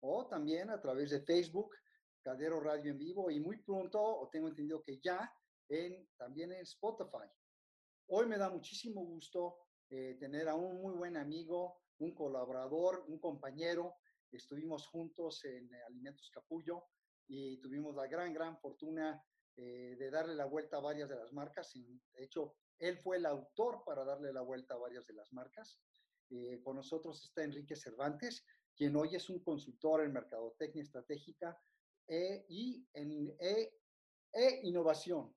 o también a través de Facebook, Caldero Radio en Vivo y muy pronto, o tengo entendido que ya, en, también en Spotify. Hoy me da muchísimo gusto eh, tener a un muy buen amigo, un colaborador, un compañero. Estuvimos juntos en Alimentos Capullo y tuvimos la gran, gran fortuna eh, de darle la vuelta a varias de las marcas. De hecho, él fue el autor para darle la vuelta a varias de las marcas. Eh, con nosotros está Enrique Cervantes, quien hoy es un consultor en mercadotecnia estratégica e, y en e, e, innovación.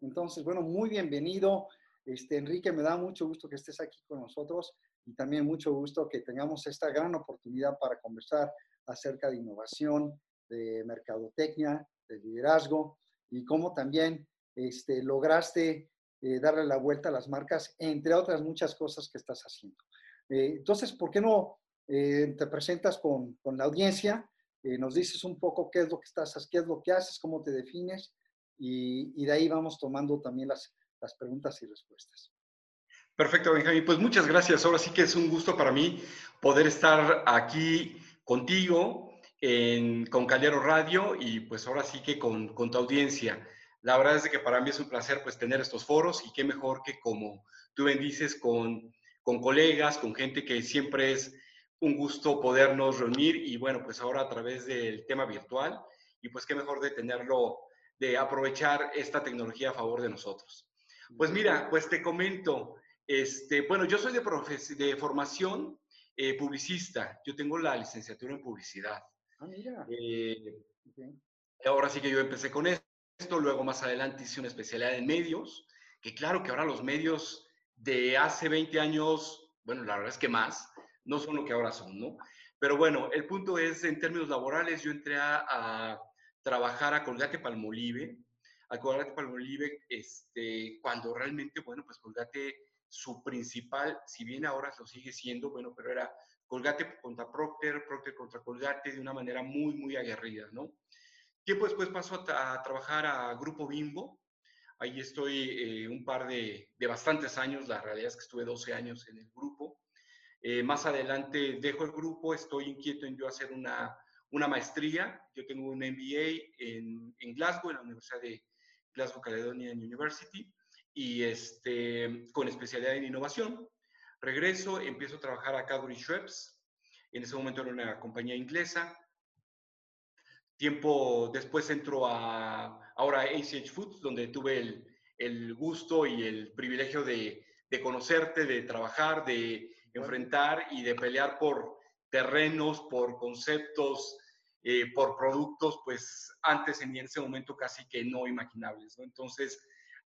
Entonces, bueno, muy bienvenido. Este, Enrique, me da mucho gusto que estés aquí con nosotros y también mucho gusto que tengamos esta gran oportunidad para conversar acerca de innovación, de mercadotecnia, de liderazgo y cómo también este, lograste eh, darle la vuelta a las marcas, entre otras muchas cosas que estás haciendo. Eh, entonces, ¿por qué no eh, te presentas con, con la audiencia? nos dices un poco qué es lo que estás, qué es lo que haces, cómo te defines y, y de ahí vamos tomando también las, las preguntas y respuestas. Perfecto, Benjamín. Pues muchas gracias. Ahora sí que es un gusto para mí poder estar aquí contigo en, con Caldero Radio y pues ahora sí que con, con tu audiencia. La verdad es que para mí es un placer pues tener estos foros y qué mejor que como tú bendices con, con colegas, con gente que siempre es un gusto podernos reunir y bueno, pues ahora a través del tema virtual y pues qué mejor de tenerlo, de aprovechar esta tecnología a favor de nosotros. Pues mira, pues te comento, este, bueno, yo soy de, de formación eh, publicista, yo tengo la licenciatura en publicidad. Ah, mira. Eh, ahora sí que yo empecé con esto esto, luego más adelante hice una especialidad en medios, que claro que ahora los medios de hace 20 años, bueno, la verdad es que más, no son lo que ahora son, ¿no? Pero bueno, el punto es, en términos laborales, yo entré a, trabajar a Colgate Palmolive, a Colgate Palmolive, este, cuando realmente, bueno, pues Colgate, su principal, si bien ahora lo sigue siendo, bueno, pero era Colgate contra Procter, Procter contra Colgate, de una manera muy, muy aguerrida, ¿no? Tiempo después paso a, trabajar a Grupo Bimbo. Ahí estoy eh, un par de, de, bastantes años, la realidad es que estuve 12 años en el grupo. Eh, más adelante dejo el grupo, estoy inquieto en yo hacer una, una maestría. Yo tengo un MBA en, en, Glasgow, en la Universidad de Glasgow Caledonian University, y este, con especialidad en innovación. Regreso, empiezo a trabajar a Cadbury Schweppes. En ese momento era una compañía inglesa. Tiempo después entro a ahora ACH Foods, donde tuve el, el gusto y el privilegio de, de, conocerte, de trabajar, de enfrentar y de pelear por terrenos, por conceptos, eh, por productos, pues antes en ese momento casi que no imaginables. Entonces,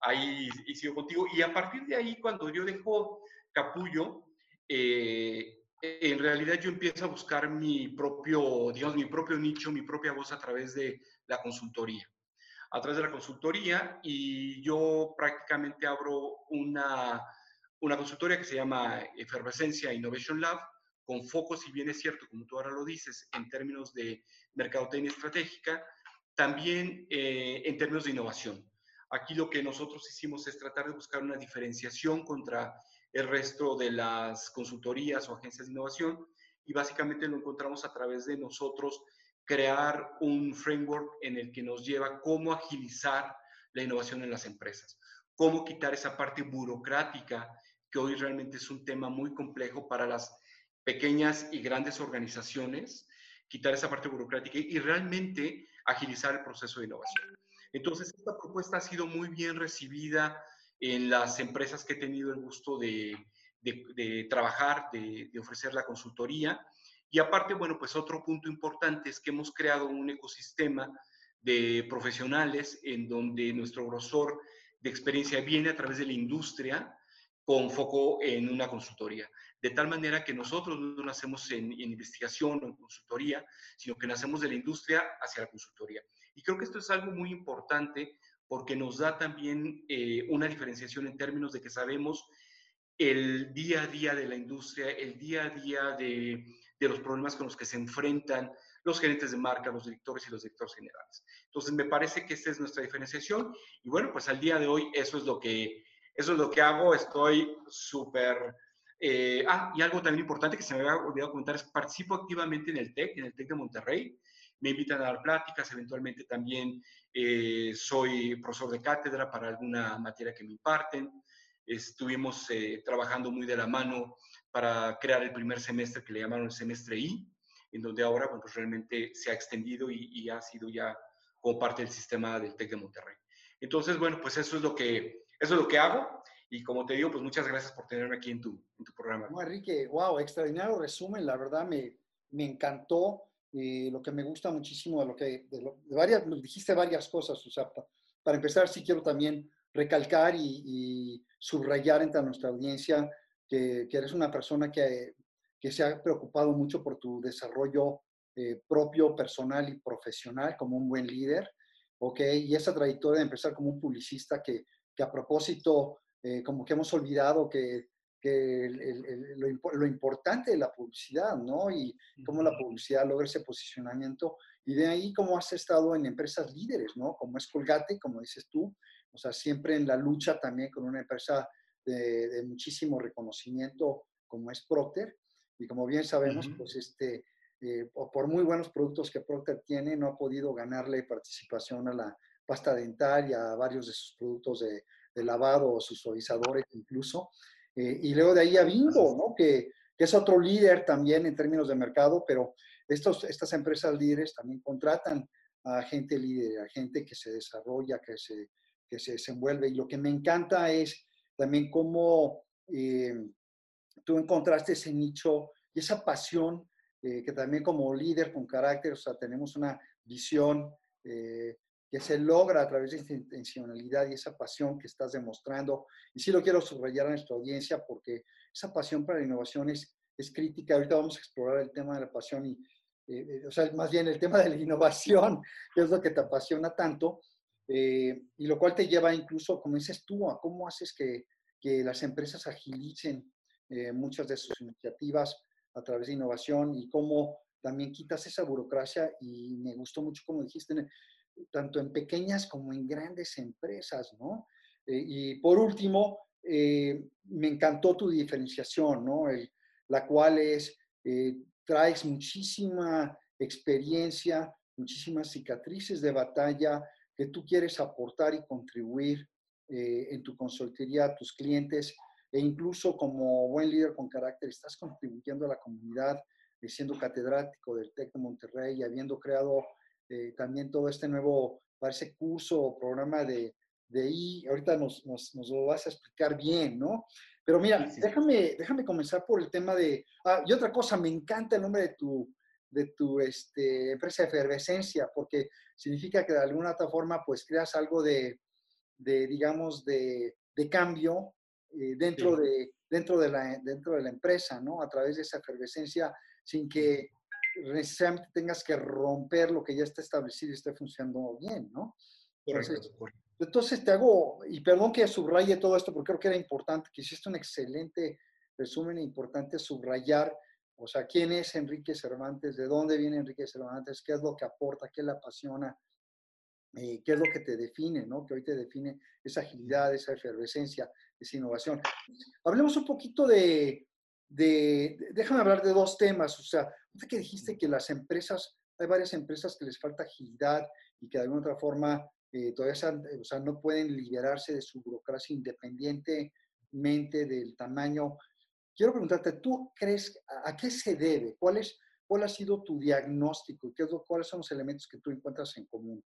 ahí y sigo contigo. Y a partir de ahí, cuando yo dejo Capullo, eh, en realidad yo empiezo a buscar mi propio, digamos, mi propio nicho, mi propia voz a través de la consultoría. A través de la consultoría y yo prácticamente abro una, una consultoría que se llama Efervescencia Innovation Lab, con foco, si bien es cierto, como tú ahora lo dices, en términos de mercadotecnia estratégica, también eh, en términos de innovación. Aquí lo que nosotros hicimos es tratar de buscar una diferenciación contra el resto de las consultorías o agencias de innovación y básicamente lo encontramos a través de nosotros crear un framework en el que nos lleva cómo agilizar la innovación en las empresas, cómo quitar esa parte burocrática que hoy realmente es un tema muy complejo para las pequeñas y grandes organizaciones, quitar esa parte burocrática y realmente agilizar el proceso de innovación. Entonces, esta propuesta ha sido muy bien recibida en las empresas que he tenido el gusto de, de, trabajar, de, de, ofrecer la consultoría. Y aparte, bueno, pues otro punto importante es que hemos creado un ecosistema de profesionales en donde nuestro grosor de experiencia viene a través de la industria con foco en una consultoría. De tal manera que nosotros no nacemos en, en investigación o en consultoría, sino que nacemos de la industria hacia la consultoría. Y creo que esto es algo muy importante porque nos da también eh, una diferenciación en términos de que sabemos el día a día de la industria, el día a día de, de, los problemas con los que se enfrentan los gerentes de marca, los directores y los directores generales. Entonces, me parece que esta es nuestra diferenciación y bueno, pues al día de hoy eso es lo que, eso es lo que hago. Estoy súper Eh, ah, y algo también importante que se me había olvidado comentar es participo activamente en el TEC, en el TEC de Monterrey. Me invitan a dar pláticas, eventualmente también eh, soy profesor de cátedra para alguna materia que me imparten. Estuvimos eh, trabajando muy de la mano para crear el primer semestre que le llamaron el semestre I, en donde ahora bueno, pues realmente se ha extendido y, y ha sido ya como parte del sistema del TEC de Monterrey. Entonces, bueno, pues eso es lo que, eso es lo que hago. Y como te digo, pues muchas gracias por tenerme aquí en tu, en tu programa. No, Enrique, wow, extraordinario resumen. La verdad me, me encantó. Eh, lo que me gusta muchísimo de lo que, de, lo, de varias, dijiste varias cosas, Susapta. Para empezar, sí quiero también recalcar y, y subrayar entre nuestra audiencia que, que, eres una persona que, que se ha preocupado mucho por tu desarrollo eh, propio, personal y profesional como un buen líder, ¿ok? Y esa trayectoria de empezar como un publicista que, que a propósito, eh, como que hemos olvidado que, que el, el, lo, lo, importante de la publicidad, ¿no? Y cómo la publicidad logra ese posicionamiento. Y de ahí cómo has estado en empresas líderes, ¿no? Como es Colgate, como dices tú, o sea, siempre en la lucha también con una empresa de, de muchísimo reconocimiento como es Procter. Y como bien sabemos, uh -huh. pues este, eh, por muy buenos productos que Procter tiene, no ha podido ganarle participación a la pasta dental y a varios de sus productos de, de lavado o sus suavizadores incluso. Eh, y luego de ahí a Bimbo, ¿no? que, que, es otro líder también en términos de mercado, pero estos, estas empresas líderes también contratan a gente líder, a gente que se desarrolla, que se, que se desenvuelve. Y lo que me encanta es también cómo eh, tú encontraste ese nicho y esa pasión eh, que también como líder con carácter, o sea, tenemos una visión eh, que se logra a través de esta intencionalidad y esa pasión que estás demostrando. Y sí lo quiero subrayar a nuestra audiencia porque esa pasión para la innovación es, es crítica. Ahorita vamos a explorar el tema de la pasión y, eh, o sea, más bien el tema de la innovación, que es lo que te apasiona tanto, eh, y lo cual te lleva incluso, como dices tú, a cómo haces que, que las empresas agilicen eh, muchas de sus iniciativas a través de innovación y cómo también quitas esa burocracia y me gustó mucho como dijiste, tanto en pequeñas como en grandes empresas, ¿no? Eh, y por último, eh, me encantó tu diferenciación, ¿no? La cual es, eh, traes muchísima experiencia, muchísimas cicatrices de batalla que tú quieres aportar y contribuir en tu consultoría a tus clientes e incluso como buen líder con carácter estás contribuyendo a la comunidad, eh, siendo catedrático del TEC de Monterrey y habiendo creado eh, también todo este nuevo, parece, curso o programa de, de I. Ahorita nos, nos, nos, lo vas a explicar bien, ¿no? Pero mira, sí, sí. Déjame, déjame comenzar por el tema de... Ah, y otra cosa, me encanta el nombre de tu, de tu este, empresa de efervescencia, porque significa que de alguna otra forma, pues creas algo de, de digamos, de, de cambio eh, dentro, sí. de, dentro, de la, dentro de la empresa, ¿no? A través de esa efervescencia, sin que necesariamente tengas que romper lo que ya está establecido y esté funcionando bien, ¿no? Entonces, entonces te hago, y perdón que subraye todo esto porque creo que era importante, que hiciste un excelente resumen, importante subrayar, o sea, quién es Enrique Cervantes, de dónde viene Enrique Cervantes, qué es lo que aporta, qué le apasiona, eh, qué es lo que te define, ¿no? Que hoy te define esa agilidad, esa efervescencia, esa innovación. Hablemos un poquito de, de, de, déjame hablar de dos temas, o sea, que dijiste que las empresas, hay varias empresas que les falta agilidad y que de alguna otra forma eh, todavía o sea, no pueden liberarse de su burocracia independientemente del tamaño. Quiero preguntarte, ¿tú crees a, qué se debe? ¿Cuál, es, ¿Cuál ha sido tu diagnóstico? ¿Qué ¿Cuáles son los elementos que tú encuentras en común?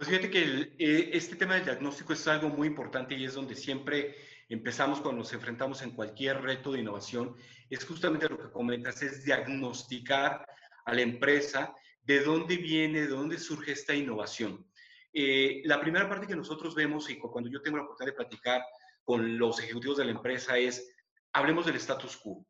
Pues fíjate que el, eh, este tema del diagnóstico es algo muy importante y es donde siempre empezamos cuando nos enfrentamos en cualquier reto de innovación. Es justamente lo que comentas, es diagnosticar a la empresa de dónde viene, de dónde surge esta innovación. Eh, la primera parte que nosotros vemos y cuando yo tengo la oportunidad de platicar con los ejecutivos de la empresa es, hablemos del status quo.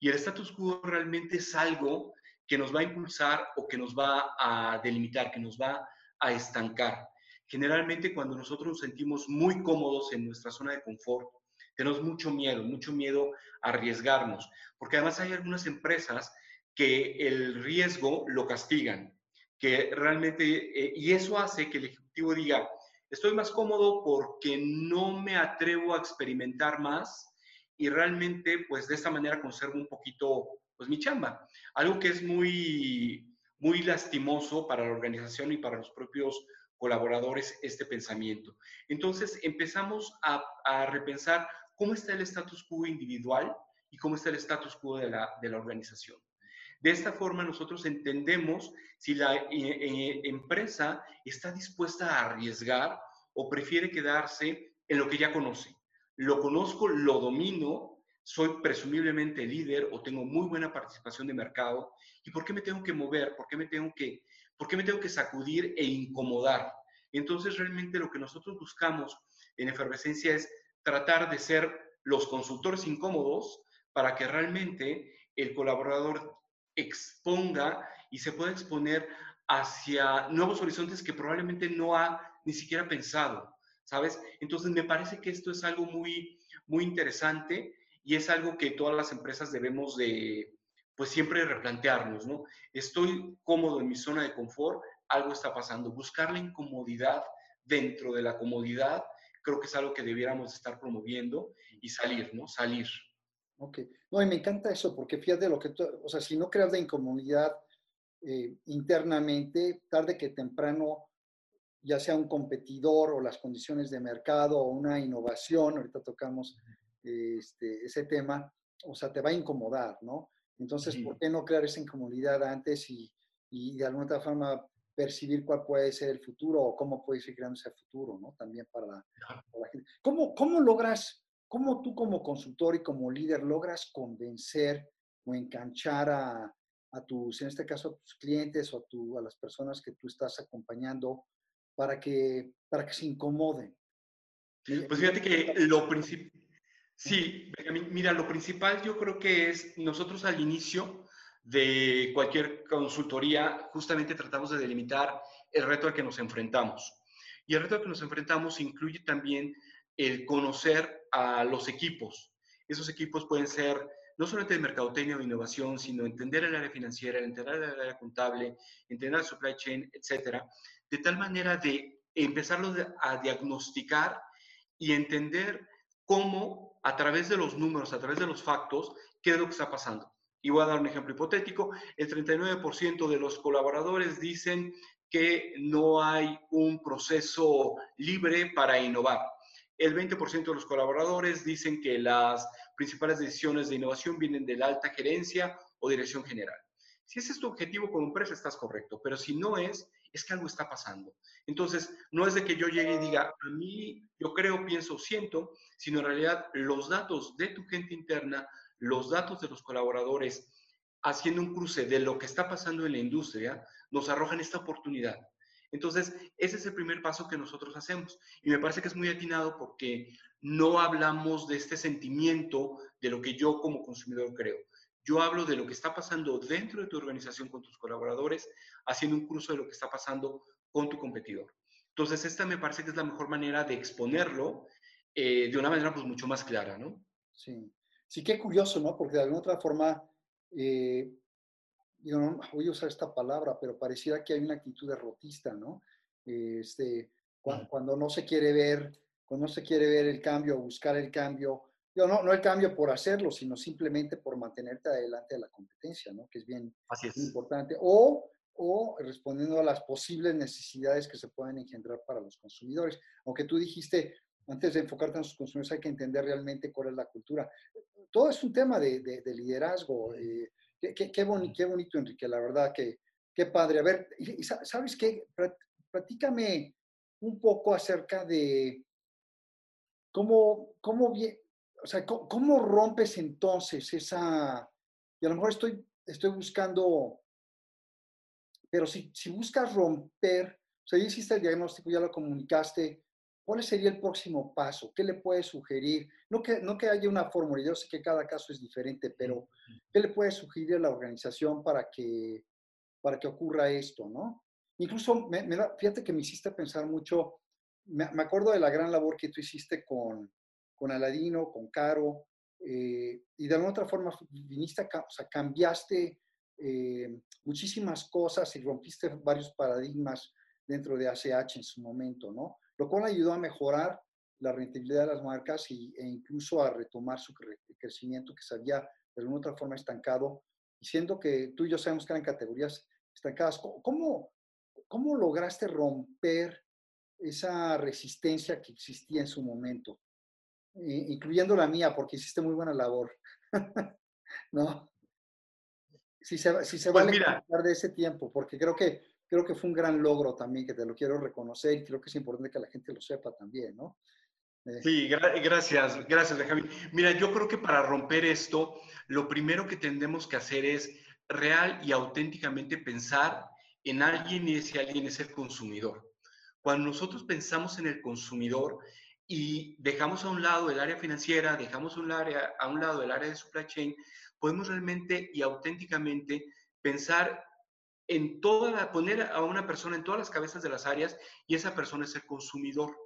Y el status quo realmente es algo que nos va a impulsar o que nos va a delimitar, que nos va a estancar. Generalmente cuando nosotros nos sentimos muy cómodos en nuestra zona de confort, tenemos mucho miedo, mucho miedo a arriesgarnos, porque además hay algunas empresas que el riesgo lo castigan, que realmente, eh, y eso hace que el ejecutivo diga, estoy más cómodo porque no me atrevo a experimentar más y realmente pues de esta manera conservo un poquito pues mi chamba. Algo que es muy, muy lastimoso para la organización y para los propios colaboradores este pensamiento. Entonces empezamos a, repensar cómo está el status quo individual y cómo está el status quo de la, de la organización. De esta forma nosotros entendemos si la eh, eh, empresa está dispuesta a arriesgar o prefiere quedarse en lo que ya conoce. Lo conozco, lo domino, soy presumiblemente líder o tengo muy buena participación de mercado. ¿Y por qué me tengo que mover? ¿Por qué me tengo que, por qué me tengo que sacudir e incomodar? Entonces realmente lo que nosotros buscamos en efervescencia es tratar de ser los consultores incómodos para que realmente el colaborador exponga y se pueda exponer hacia nuevos horizontes que probablemente no ha ni siquiera pensado, ¿sabes? Entonces me parece que esto es algo muy, muy interesante y es algo que todas las empresas debemos de, pues siempre replantearnos, ¿no? Estoy cómodo en mi zona de confort, algo está pasando. Buscar la incomodidad dentro de la comodidad, creo que es algo que debiéramos estar promoviendo y salir, ¿no? Salir. Ok. No, y me encanta eso, porque fíjate lo que tú, o sea, si no creas la incomodidad eh, internamente, tarde que temprano, ya sea un competidor o las condiciones de mercado o una innovación, ahorita tocamos este, ese tema, o sea, te va a incomodar, ¿no? Entonces, ¿por qué no crear esa incomodidad antes y, y, de alguna otra forma percibir cuál puede ser el futuro o cómo puede ir creando ese futuro, ¿no? También para la, para la gente. ¿Cómo, ¿Cómo logras ¿Cómo tú como consultor y como líder logras convencer o enganchar a, tus, en este caso, a tus clientes o a, a las personas que tú estás acompañando para que, para que se incomoden? Pues fíjate que lo principal, sí, mira, lo principal yo creo que es nosotros al inicio de cualquier consultoría justamente tratamos de delimitar el reto al que nos enfrentamos. Y el reto al que nos enfrentamos incluye también el conocer a los equipos. Esos equipos pueden ser no solamente de mercadotecnia o innovación, sino entender el área financiera, entender el área contable, entender el supply chain, etcétera, de tal manera de empezarlo a diagnosticar y entender cómo a través de los números, a través de los factos, qué es lo que está pasando. Y voy a dar un ejemplo hipotético. El 39% de los colaboradores dicen que no hay un proceso libre para innovar. El 20% de los colaboradores dicen que las principales decisiones de innovación vienen de la alta gerencia o dirección general. Si ese es tu objetivo como empresa, estás correcto, pero si no es, es que algo está pasando. Entonces, no es de que yo llegue y diga, a mí, yo creo, pienso, siento, sino en realidad los datos de tu gente interna, los datos de los colaboradores, haciendo un cruce de lo que está pasando en la industria, nos arrojan esta oportunidad. Entonces, ese es el primer paso que nosotros hacemos. Y me parece que es muy atinado porque no hablamos de este sentimiento de lo que yo como consumidor creo. Yo hablo de lo que está pasando dentro de tu organización con tus colaboradores, haciendo un curso de lo que está pasando con tu competidor. Entonces, esta me parece que es la mejor manera de exponerlo eh, de una manera pues mucho más clara, ¿no? Sí. Sí, qué curioso, ¿no? Porque de alguna otra forma, eh, yo no voy a usar esta palabra, pero pareciera que hay una actitud derrotista, ¿no? Este, cuando, no se quiere ver, cuando no se quiere ver el cambio, buscar el cambio, no, no el cambio por hacerlo, sino simplemente por mantenerte adelante de la competencia, ¿no? Que es bien importante. O, o respondiendo a las posibles necesidades que se pueden engendrar para los consumidores. Aunque tú dijiste, antes de enfocarte en los consumidores, hay que entender realmente cuál es la cultura. Todo es un tema de, de, liderazgo. Eh, Qué, qué, bonito, Enrique, la verdad, que qué padre. A ver, y, ¿sabes qué? Platícame un poco acerca de cómo, cómo, o sea, cómo, rompes entonces esa, y a lo mejor estoy, estoy buscando, pero si, si buscas romper, o sea, ya hiciste el diagnóstico, ya lo comunicaste, ¿cuál sería el próximo paso? ¿Qué le puedes sugerir? No que, no que haya una fórmula, yo sé que cada caso es diferente, pero ¿qué le puedes sugerir a la organización para que, para que ocurra esto, no? Incluso, me, fíjate que me hiciste pensar mucho, me, acuerdo de la gran labor que tú hiciste con, con Aladino, con Caro, eh, y de alguna otra forma viniste, o sea, cambiaste eh, muchísimas cosas y rompiste varios paradigmas dentro de ACH en su momento, ¿no? lo cual ayudó a mejorar la rentabilidad de las marcas y, e incluso a retomar su crecimiento que se había de alguna otra forma estancado, diciendo que tú y yo sabemos que eran categorías estancadas. ¿Cómo, cómo lograste romper esa resistencia que existía en su momento? Incluyendo la mía, porque hiciste muy buena labor. ¿No? Si se, si se pues vale de ese tiempo, porque creo que, creo que fue un gran logro también, que te lo quiero reconocer y creo que es importante que la gente lo sepa también, ¿no? Eh, sí, gracias, gracias, Benjamín. Mira, yo creo que para romper esto, lo primero que tendremos que hacer es real y auténticamente pensar en alguien y ese alguien es el consumidor. Cuando nosotros pensamos en el consumidor y dejamos a un lado el área financiera, dejamos un, área, a un lado el área de supply chain, podemos realmente y auténticamente pensar en toda la, poner a una persona en todas las cabezas de las áreas y esa persona es el consumidor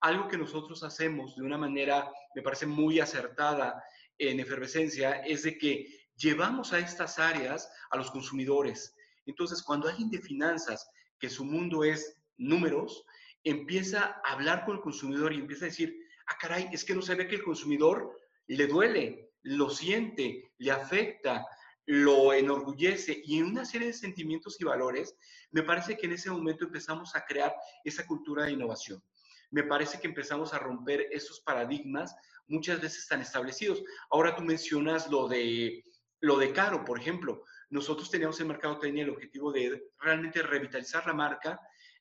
algo que nosotros hacemos de una manera, me parece muy acertada en efervescencia, es de que llevamos a estas áreas a los consumidores. Entonces, cuando alguien de finanzas, que su mundo es números, empieza a hablar con el consumidor y empieza a decir, ah, caray, es que no se ve que el consumidor le duele, lo siente, le afecta, lo enorgullece y en una serie de sentimientos y valores, me parece que en ese momento empezamos a crear esa cultura de innovación me parece que empezamos a romper esos paradigmas muchas veces tan establecidos. Ahora tú mencionas lo de, lo de caro, por ejemplo. Nosotros teníamos en mercado el objetivo de realmente revitalizar la marca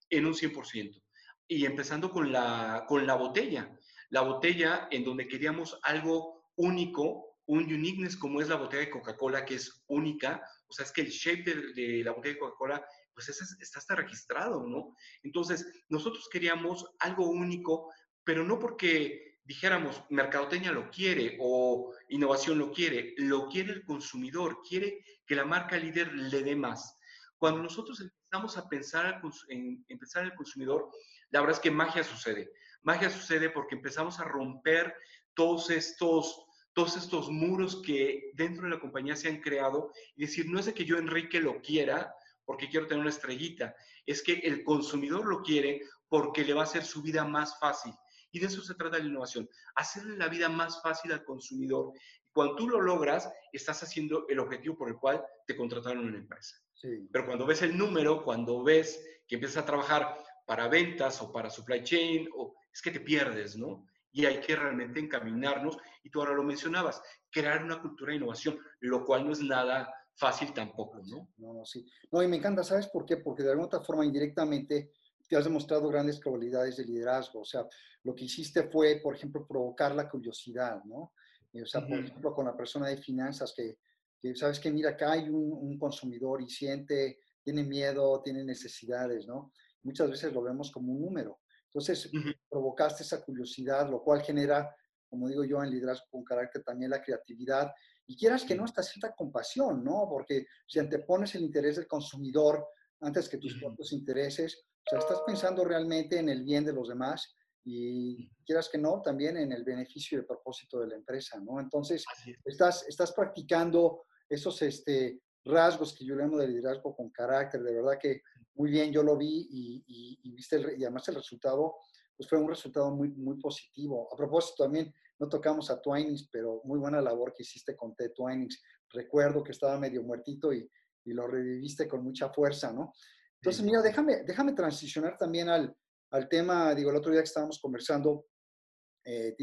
en un 100%. Y empezando con la, con la botella. La botella en donde queríamos algo único, un uniqueness como es la botella de Coca-Cola, que es única. O sea, es que el shape de, de la botella de Coca-Cola pues está hasta registrado, ¿no? Entonces, nosotros queríamos algo único, pero no porque dijéramos, mercadotecnia lo quiere o innovación lo quiere, lo quiere el consumidor, quiere que la marca líder le dé más. Cuando nosotros empezamos a pensar en, empezar en el consumidor, la verdad es que magia sucede. Magia sucede porque empezamos a romper todos estos todos estos muros que dentro de la compañía se han creado y decir, no es de que yo, Enrique, lo quiera, porque quiero tener una estrellita, es que el consumidor lo quiere porque le va a hacer su vida más fácil. Y de eso se trata la innovación, hacerle la vida más fácil al consumidor. Cuando tú lo logras, estás haciendo el objetivo por el cual te contrataron en una empresa. Pero cuando ves el número, cuando ves que empiezas a trabajar para ventas o para supply chain, o, es que te pierdes, ¿no? Y hay que realmente encaminarnos, y tú ahora lo mencionabas, crear una cultura de innovación, lo cual no es nada fácil tampoco, ¿no? No, no, sí. No, y me encanta, ¿sabes por qué? Porque de alguna otra forma, indirectamente, te has demostrado grandes cualidades de liderazgo. O sea, lo que hiciste fue, por ejemplo, provocar la curiosidad, ¿no? O sea, por ejemplo, con la persona de finanzas que, que sabes que, mira, acá hay un, consumidor y siente, tiene miedo, tiene necesidades, ¿no? Muchas veces lo vemos como un número. Entonces, provocaste esa curiosidad, lo cual genera, como digo yo, en liderazgo con carácter también la creatividad. Y quieras que no, esta cierta compasión, ¿no? Porque si antepones el interés del consumidor antes que tus propios intereses, o sea, estás pensando realmente en el bien de los demás y quieras que no, también en el beneficio y el propósito de la empresa, ¿no? Entonces, estás, estás practicando esos este, rasgos que yo llamo de liderazgo con carácter, de verdad que muy bien, yo lo vi y, y, viste, y además el resultado, pues fue un resultado muy, muy positivo. A propósito, también no tocamos a Twinings, pero muy buena labor que hiciste con T. Twinings. Recuerdo que estaba medio muertito y, y lo reviviste con mucha fuerza, ¿no? Entonces, mira, déjame, déjame transicionar también al, al tema, digo, el otro día que estábamos conversando, eh,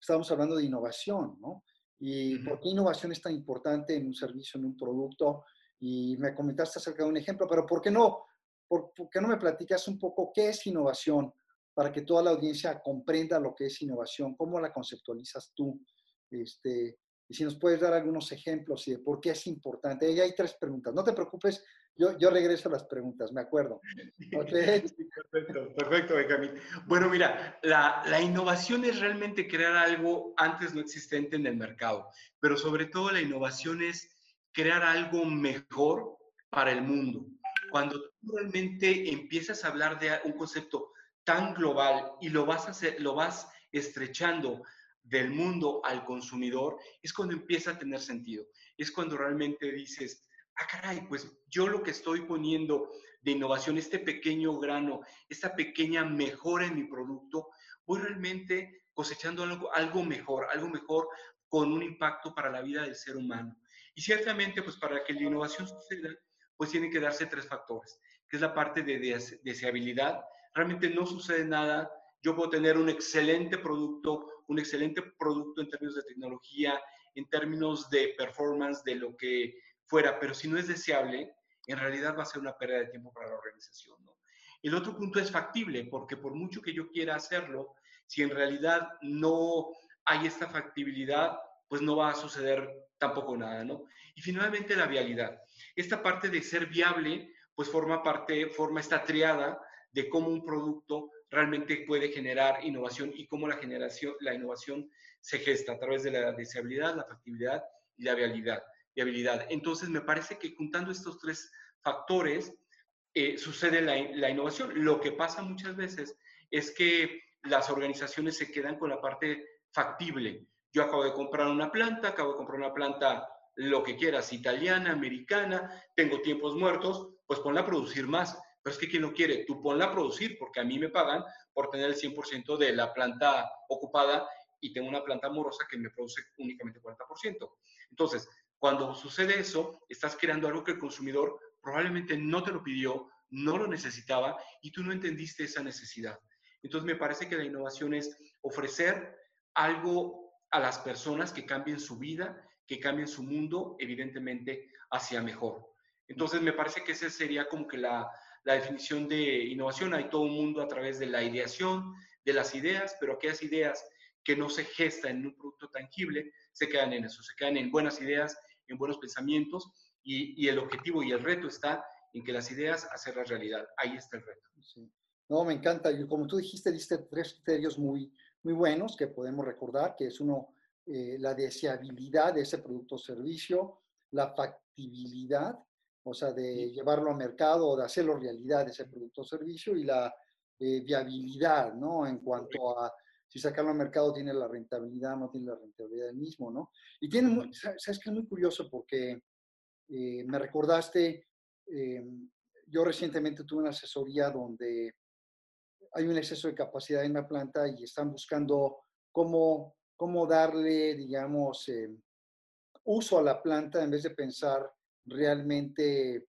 estábamos hablando de innovación, ¿no? Y por qué innovación es tan importante en un servicio, en un producto. Y me comentaste acerca de un ejemplo, pero ¿por qué no? ¿Por, por qué no me platicas un poco qué es innovación? para que toda la audiencia comprenda lo que es innovación, cómo la conceptualizas tú. Este, y si nos puedes dar algunos ejemplos y de por qué es importante. Ahí hay tres preguntas. No te preocupes, yo, yo regreso a las preguntas, me acuerdo. perfecto, perfecto, Benjamín. Bueno, mira, la, la, innovación es realmente crear algo antes no existente en el mercado, pero sobre todo la innovación es crear algo mejor para el mundo. Cuando tú realmente empiezas a hablar de un concepto tan global y lo vas, a hacer, lo vas estrechando del mundo al consumidor, es cuando empieza a tener sentido. Es cuando realmente dices, ah, caray, pues yo lo que estoy poniendo de innovación, este pequeño grano, esta pequeña mejora en mi producto, voy realmente cosechando algo, algo mejor, algo mejor con un impacto para la vida del ser humano. Y ciertamente, pues para que la innovación suceda, pues tienen que darse tres factores, que es la parte de deseabilidad. Realmente no sucede nada. Yo puedo tener un excelente producto, un excelente producto en términos de tecnología, en términos de performance, de lo que fuera, pero si no es deseable, en realidad va a ser una pérdida de tiempo para la organización. El otro punto es factible, porque por mucho que yo quiera hacerlo, si en realidad no hay esta factibilidad, pues no va a suceder tampoco nada, ¿no? Y finalmente la vialidad. Esta parte de ser viable, pues forma parte, forma esta triada de cómo un producto realmente puede generar innovación y cómo la generación, la innovación se gesta a través de la deseabilidad, la factibilidad y la vialidad. viabilidad. Entonces, me parece que juntando estos tres factores, eh, sucede la, innovación. Lo que pasa muchas veces es que las organizaciones se quedan con la parte factible. Yo acabo de comprar una planta, acabo de comprar una planta, lo que quieras, italiana, americana, tengo tiempos muertos, pues ponla a producir más. Pero es que quien no quiere, tú ponla a producir, porque a mí me pagan por tener el 100% de la planta ocupada y tengo una planta amorosa que me produce únicamente 40%. Entonces, cuando sucede eso, estás creando algo que el consumidor probablemente no te lo pidió, no lo necesitaba y tú no entendiste esa necesidad. Entonces, me parece que la innovación es ofrecer algo a las personas que cambien su vida, que cambien su mundo, evidentemente, hacia mejor. Entonces, me parece que esa sería como que la, la definición de innovación. Hay todo un mundo a través de la ideación, de las ideas, pero aquellas ideas que no se gestan en un producto tangible se quedan en eso, se quedan en buenas ideas, en buenos pensamientos y, y el objetivo y el reto está en que las ideas hacerlas realidad. Ahí está el reto. No, me encanta. Como tú dijiste, diste tres criterios muy, muy buenos que podemos recordar, que es uno, eh, la deseabilidad de ese producto o servicio, la factibilidad, o sea, de llevarlo a mercado o de hacerlo realidad ese producto o servicio, y la eh, viabilidad, ¿no? En cuanto a si sacarlo al mercado tiene la rentabilidad, no tiene la rentabilidad del mismo, ¿no? Y tiene, sabes que es. muy curioso porque eh, me recordaste, eh, yo recientemente tuve una asesoría donde hay un exceso de capacidad en la planta y están buscando cómo, cómo darle, digamos, eh, uso a la planta en vez de pensar realmente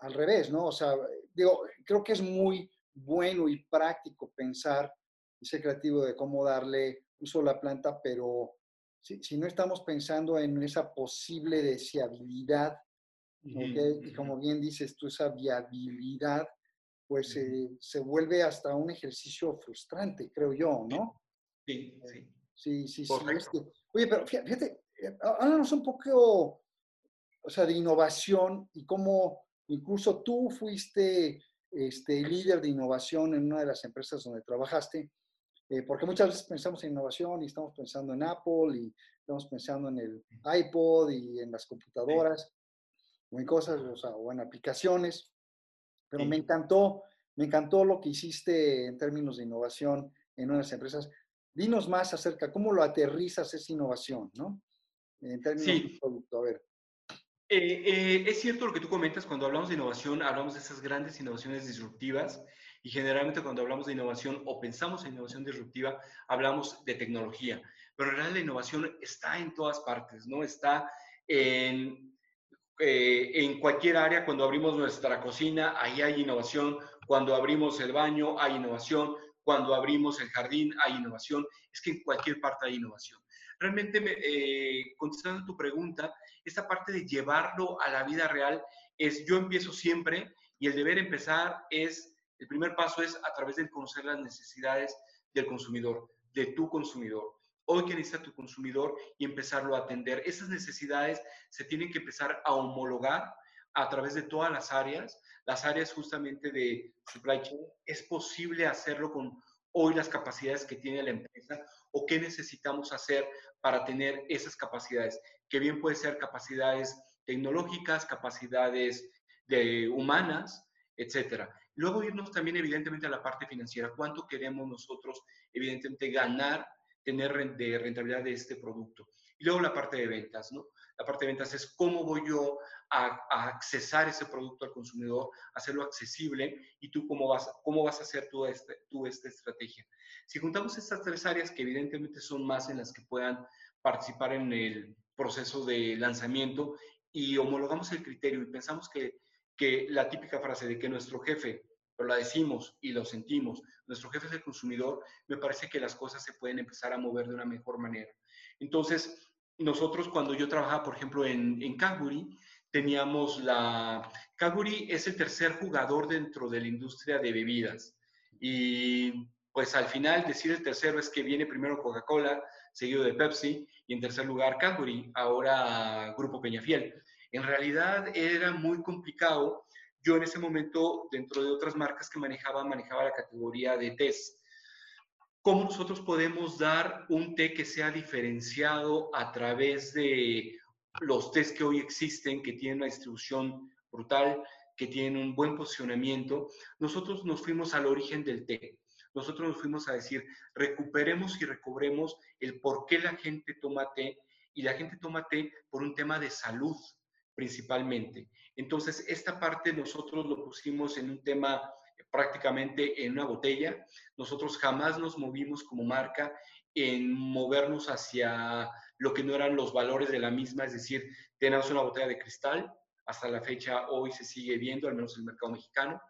al revés, ¿no? O sea, digo, creo que es muy bueno y práctico pensar ese creativo de cómo darle uso a la planta, pero si, si no estamos pensando en esa posible deseabilidad, y como bien dices tú, esa viabilidad, pues eh, se vuelve hasta un ejercicio frustrante, creo yo, ¿no? Sí, sí. Eh, sí, sí, sí. oye, pero fíjate, eh, háblanos un poco, o sea, de innovación y cómo incluso tú fuiste este, líder de innovación en una de las empresas donde trabajaste. Eh, porque muchas veces pensamos en innovación y estamos pensando en Apple y estamos pensando en el iPod y en las computadoras o en cosas, o, sea, o en aplicaciones. Pero me encantó, me encantó lo que hiciste en términos de innovación en unas empresas. Dinos más acerca cómo lo aterrizas esa innovación, ¿no? En términos de producto. A ver. Eh, eh, es cierto lo que tú comentas, cuando hablamos de innovación, hablamos de esas grandes innovaciones disruptivas y generalmente cuando hablamos de innovación o pensamos en innovación disruptiva, hablamos de tecnología. Pero en realidad la innovación está en todas partes, ¿no? Está en, eh, en cualquier área. Cuando abrimos nuestra cocina, ahí hay innovación. Cuando abrimos el baño, hay innovación. Cuando abrimos el jardín, hay innovación. Es que en cualquier parte hay innovación. Realmente, eh, contestando tu pregunta, esta parte de llevarlo a la vida real es, yo empiezo siempre y el deber empezar es el primer paso es a través de conocer las necesidades del consumidor, de tu consumidor. Hoy que necesita tu consumidor y empezarlo a atender. Esas necesidades se tienen que empezar a homologar a través de todas las áreas, las áreas justamente de supply chain. Es posible hacerlo con hoy las capacidades que tiene la empresa o qué necesitamos hacer para tener esas capacidades, que bien puede ser capacidades tecnológicas, capacidades de humanas, etcétera. Luego irnos también evidentemente a la parte financiera. ¿Cuánto queremos nosotros evidentemente ganar, tener de rentabilidad de este producto? Y luego la parte de ventas, ¿no? La parte de ventas es cómo voy yo a, accesar ese producto al consumidor, hacerlo accesible y tú cómo vas, cómo vas a hacer tú, este, tú esta estrategia. Si juntamos estas tres áreas que evidentemente son más en las que puedan participar en el proceso de lanzamiento y homologamos el criterio y pensamos que, que la típica frase de que nuestro jefe, pero la decimos y lo sentimos, nuestro jefe es el consumidor, me parece que las cosas se pueden empezar a mover de una mejor manera. Entonces, nosotros cuando yo trabajaba, por ejemplo, en, en teníamos la... Cadbury es el tercer jugador dentro de la industria de bebidas. Y pues al final decir el tercero es que viene primero Coca-Cola, seguido de Pepsi, y en tercer lugar Cadbury, ahora Grupo Peñafiel. En realidad era muy complicado. Yo en ese momento, dentro de otras marcas que manejaba, manejaba la categoría de test. ¿Cómo nosotros podemos dar un té que sea diferenciado a través de los test que hoy existen, que tienen una distribución brutal, que tienen un buen posicionamiento? Nosotros nos fuimos al origen del té nosotros nos fuimos a decir, recuperemos y recobremos el por qué la gente toma té y la gente toma té por un tema de salud principalmente. Entonces, esta parte nosotros lo pusimos en un tema prácticamente en una botella. Nosotros jamás nos movimos como marca en movernos hacia lo que no eran los valores de la misma, es decir, tenemos una botella de cristal, hasta la fecha hoy se sigue viendo, al menos en el mercado mexicano.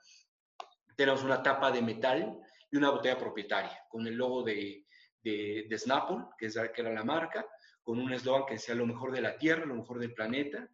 Tenemos una tapa de metal, y una botella propietaria con el logo de, de, de Snapple, que, es, que era la marca, con un eslogan que decía lo mejor de la Tierra, lo mejor del planeta.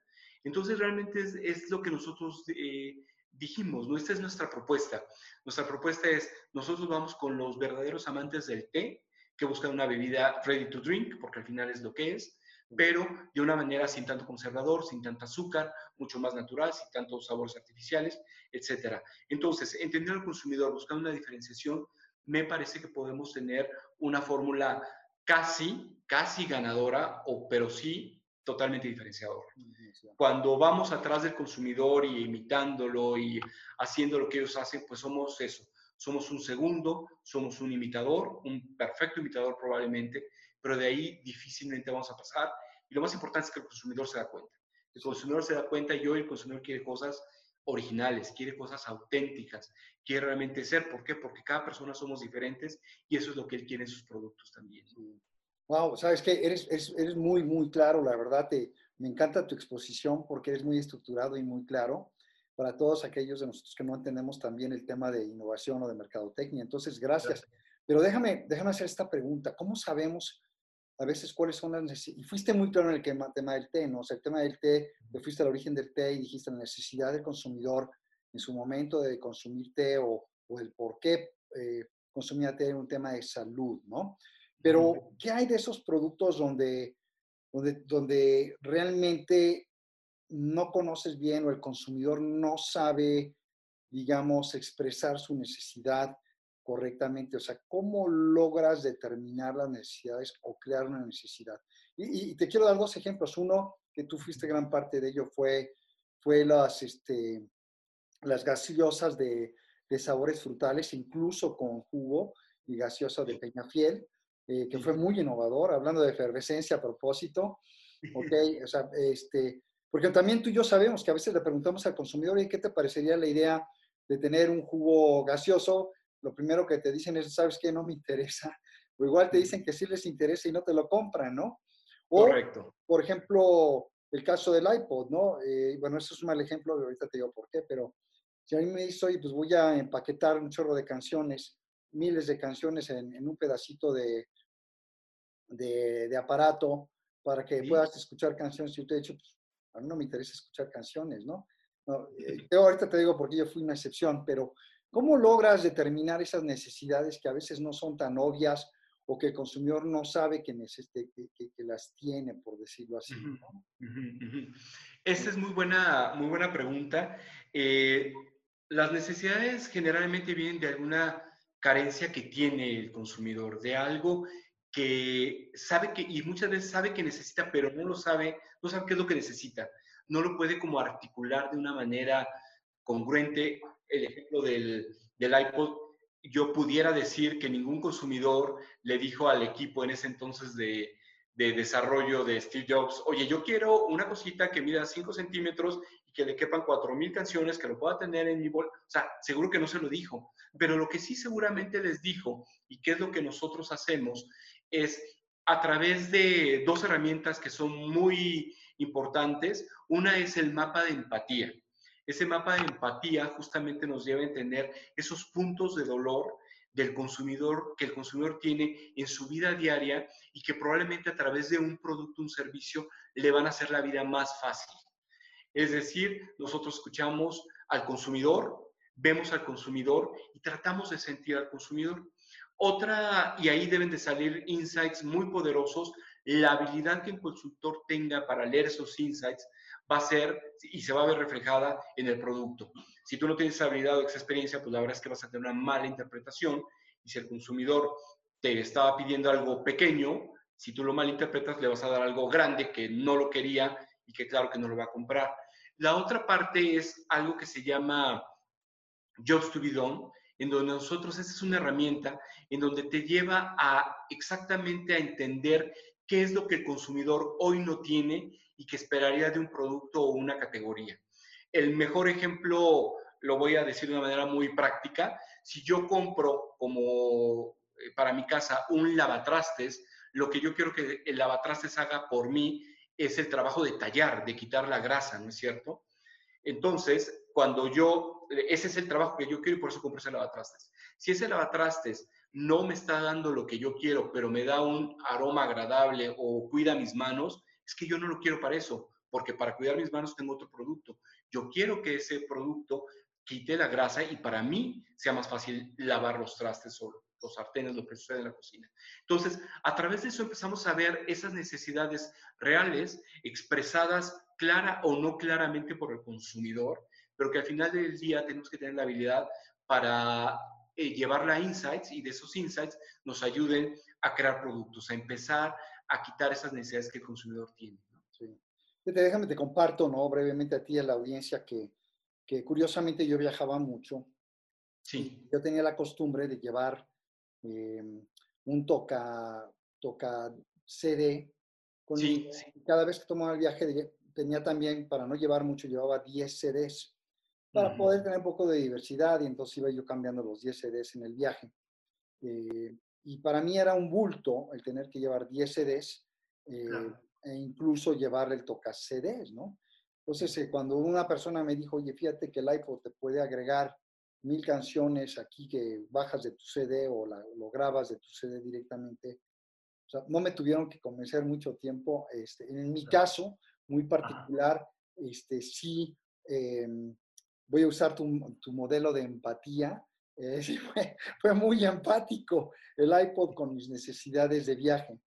Entonces realmente es, lo que nosotros eh, dijimos, ¿no? Esta es nuestra propuesta. Nuestra propuesta es, nosotros vamos con los verdaderos amantes del té, que buscan una bebida ready to drink, porque al final es lo que es, pero de una manera sin tanto conservador, sin tanta azúcar, mucho más natural, sin tantos sabores artificiales, etc. Entonces, entendiendo al consumidor, buscando una diferenciación, me parece que podemos tener una fórmula casi, casi ganadora, o, pero sí totalmente diferenciadora. Cuando vamos atrás del consumidor y imitándolo y haciendo lo que ellos hacen, pues somos eso. Somos un segundo, somos un imitador, un perfecto imitador probablemente, pero de ahí difícilmente vamos a pasar. Y lo más importante es que el consumidor se da cuenta. El consumidor se da cuenta y hoy el consumidor quiere cosas originales, quiere cosas auténticas, quiere realmente ser. ¿Por qué? Porque cada persona somos diferentes y eso es lo que él quiere en sus productos también. Wow, sabes que eres, eres, muy, muy claro, la verdad, te, me encanta tu exposición porque eres muy estructurado y muy claro para todos aquellos de nosotros que no entendemos también el tema de innovación o de mercadotecnia. Entonces, gracias. Pero déjame, déjame hacer esta pregunta. ¿Cómo sabemos a veces cuáles son las necesidades. Y fuiste muy claro en el tema del té, ¿no? O sea, el tema del té, te fuiste al origen del té y dijiste la necesidad del consumidor en su momento de consumir té o, o el por qué eh, consumía té en un tema de salud, ¿no? Pero, ¿qué hay de esos productos donde, donde, donde realmente no conoces bien o el consumidor no sabe, digamos, expresar su necesidad correctamente? O sea, ¿cómo logras determinar las necesidades o crear una necesidad? Y, te quiero dar dos ejemplos. Uno, que tú fuiste gran parte de ello, fue, fue las, este, las gaseosas de, de sabores frutales, incluso con jugo y gaseosa de Peñafiel, eh, que fue muy innovador, hablando de efervescencia a propósito. Ok, o sea, este, porque también tú y yo sabemos que a veces le preguntamos al consumidor, ¿y qué te parecería la idea de tener un jugo gaseoso lo primero que te dicen es, ¿sabes qué? No me interesa. O igual te dicen que sí les interesa y no te lo compran, ¿no? Correcto. Por ejemplo, el caso del iPod, ¿no? Eh, bueno, eso es un mal ejemplo, ahorita te digo por qué, pero si a mí me dice, oye, pues voy a empaquetar un chorro de canciones, miles de canciones en, un pedacito de, de, aparato para que puedas escuchar canciones, y yo te he dicho, pues a mí no me interesa escuchar canciones, ¿no? no eh, yo ahorita te digo porque yo fui una excepción, pero ¿Cómo logras determinar esas necesidades que a veces no son tan obvias o que el consumidor no sabe que, que, las tiene, por decirlo así? Esta es muy buena, muy buena pregunta. Eh, las necesidades generalmente vienen de alguna carencia que tiene el consumidor, de algo que sabe que, y muchas veces sabe que necesita, pero no lo sabe, no sabe qué es lo que necesita. No lo puede como articular de una manera congruente el ejemplo del, del iPod, yo pudiera decir que ningún consumidor le dijo al equipo en ese entonces de, de desarrollo de Steve Jobs, oye, yo quiero una cosita que mida 5 centímetros y que le quepan 4.000 canciones, que lo pueda tener en mi bolsa. O sea, seguro que no se lo dijo, pero lo que sí seguramente les dijo y qué es lo que nosotros hacemos es a través de dos herramientas que son muy importantes. Una es el mapa de empatía. Ese mapa de empatía justamente nos lleva a entender esos puntos de dolor del consumidor que el consumidor tiene en su vida diaria y que probablemente a través de un producto, un servicio, le van a hacer la vida más fácil. Es decir, nosotros escuchamos al consumidor, vemos al consumidor y tratamos de sentir al consumidor. Otra, y ahí deben de salir insights muy poderosos, la habilidad que el consultor tenga para leer esos insights va a ser y se va a ver reflejada en el producto. Si tú no tienes habilidad o esa experiencia, pues la verdad es que vas a tener una mala interpretación y si el consumidor te estaba pidiendo algo pequeño, si tú lo malinterpretas, le vas a dar algo grande que no lo quería y que claro que no lo va a comprar. La otra parte es algo que se llama Jobs to be done, en donde nosotros, esta es una herramienta en donde te lleva a exactamente a entender qué es lo que el consumidor hoy no tiene y que esperaría de un producto o una categoría. El mejor ejemplo lo voy a decir de una manera muy práctica. Si yo compro como eh, para mi casa un lavatrastes, lo que yo quiero que el lavatrastes haga por mí es el trabajo de tallar, de quitar la grasa, ¿no es cierto? Entonces, cuando yo, ese es el trabajo que yo quiero y por eso compro ese lavatrastes. Si ese lavatrastes no me está dando lo que yo quiero, pero me da un aroma agradable o cuida mis manos, es que yo no lo quiero para eso, porque para cuidar mis manos tengo otro producto. Yo quiero que ese producto quite la grasa y para mí sea más fácil lavar los trastes solo los sartenes, lo que sucede en la cocina. Entonces, a través de eso empezamos a ver esas necesidades reales expresadas clara o no claramente por el consumidor, pero que al final del día tenemos que tener la habilidad para eh, llevarla a insights y de esos insights nos ayuden a crear productos, a empezar a quitar esas necesidades que el consumidor tiene. Sí. Déjame, te comparto, ¿no? Brevemente a ti y a la audiencia que, que curiosamente yo viajaba mucho. Sí. Yo tenía la costumbre de llevar em, un toca, toca CD. Con sí, Cada vez que tomaba el viaje tenía también, para no llevar mucho, llevaba 10 CDs para poder tener un poco de diversidad y entonces iba yo cambiando los 10 CDs en el viaje. Eh, y para mí era un bulto el tener que llevar 10 CDs eh, e incluso llevar el toca CDs, ¿no? Entonces, eh, cuando una persona me dijo, oye, fíjate que el iPod te puede agregar mil canciones aquí que bajas de tu CD o lo grabas de tu CD directamente, o sea, no me tuvieron que convencer mucho tiempo. Este, en mi caso, muy particular, este, sí em, voy a usar tu, tu modelo de empatía eh, fue, muy empático el iPod con mis necesidades de viaje,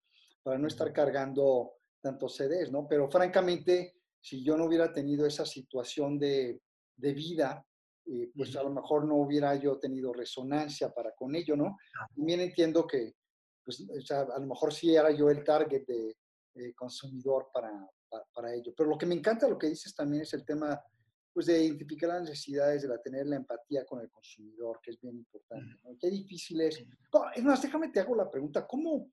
para no estar cargando tantos CDs, ¿no? Pero francamente, si yo no hubiera tenido esa situación de, de vida, eh, pues a lo mejor no hubiera yo tenido resonancia para con ello, ¿no? También entiendo que, pues, a lo mejor sí era yo el target de eh, consumidor para, para, para, ello. Pero lo que me encanta, lo que dices también es el tema pues de identificar las necesidades, de la, tener la empatía con el consumidor, que es bien importante. ¿no? Qué difícil es. es más, déjame te hago la pregunta, ¿cómo,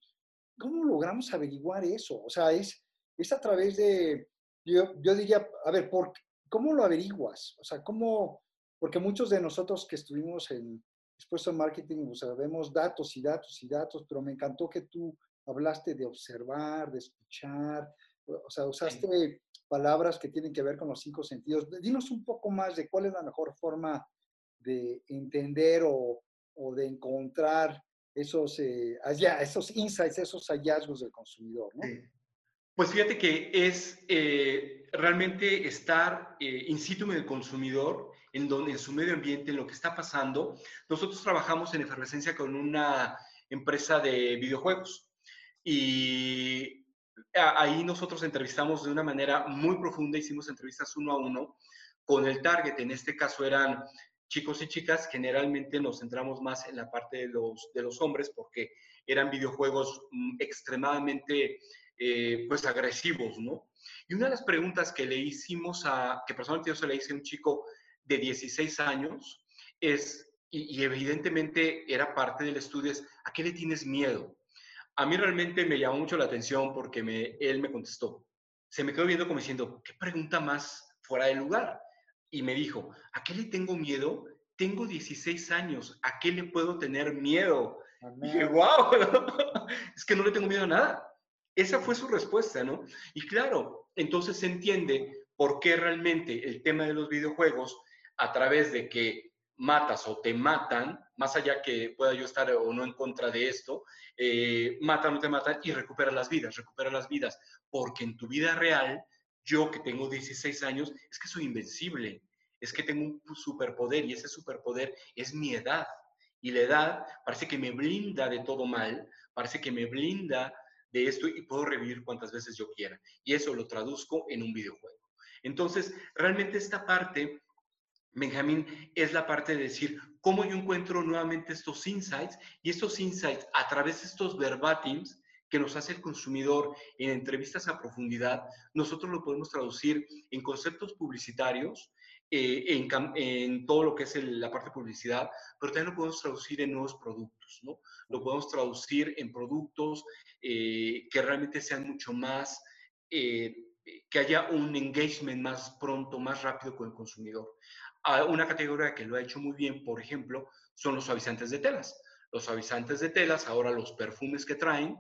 cómo logramos averiguar eso? O sea, es, es a través de, yo, yo diría, a ver, ¿por, ¿cómo lo averiguas? O sea, ¿cómo? Porque muchos de nosotros que estuvimos en, expuesto en marketing, o sea, vemos datos y datos y datos, pero me encantó que tú hablaste de observar, de escuchar, o sea, usaste palabras que tienen que ver con los cinco sentidos. Dinos un poco más de cuál es la mejor forma de entender o, o de encontrar esos, eh, allá, esos insights, esos hallazgos del consumidor. ¿no? Pues fíjate que es eh, realmente estar eh, in situ en el consumidor, en, donde, en su medio ambiente, en lo que está pasando. Nosotros trabajamos en efervescencia con una empresa de videojuegos y ahí nosotros entrevistamos de una manera muy profunda, hicimos entrevistas uno a uno con el target, en este caso eran chicos y chicas, generalmente nos centramos más en la parte de los, de los hombres porque eran videojuegos mm, extremadamente eh, pues agresivos, ¿no? Y una de las preguntas que le hicimos a, que personalmente yo se le hice a un chico de 16 años, es, y, y evidentemente era parte del estudio, es, ¿a qué le tienes miedo? A mí realmente me llamó mucho la atención porque me, él me contestó. Se me quedó viendo como diciendo, ¿qué pregunta más fuera de lugar? Y me dijo, ¿a qué le tengo miedo? Tengo 16 años, ¿a qué le puedo tener miedo? Y dije, wow, es que no le tengo miedo a nada. Esa fue su respuesta, ¿no? Y claro, entonces se entiende por qué realmente el tema de los videojuegos, a través de que matas o te matan, más allá que pueda yo estar o no en contra de esto, eh, matan o te matan y recupera las vidas, recupera las vidas, porque en tu vida real, yo que tengo 16 años, es que soy invencible, es que tengo un superpoder y ese superpoder es mi edad. Y la edad parece que me blinda de todo mal, parece que me blinda de esto y puedo revivir cuantas veces yo quiera. Y eso lo traduzco en un videojuego. Entonces, realmente esta parte Benjamín, es la parte de decir cómo yo encuentro nuevamente estos insights y estos insights a través de estos verbatims que nos hace el consumidor en entrevistas a profundidad, nosotros lo podemos traducir en conceptos publicitarios, eh, en, todo lo que es la parte de publicidad, pero también lo podemos traducir en nuevos productos, ¿no? Lo podemos traducir en productos eh, que realmente sean mucho más, eh, que haya un engagement más pronto, más rápido con el consumidor una categoría que lo ha hecho muy bien, por ejemplo, son los suavizantes de telas. Los suavizantes de telas, ahora los perfumes que traen,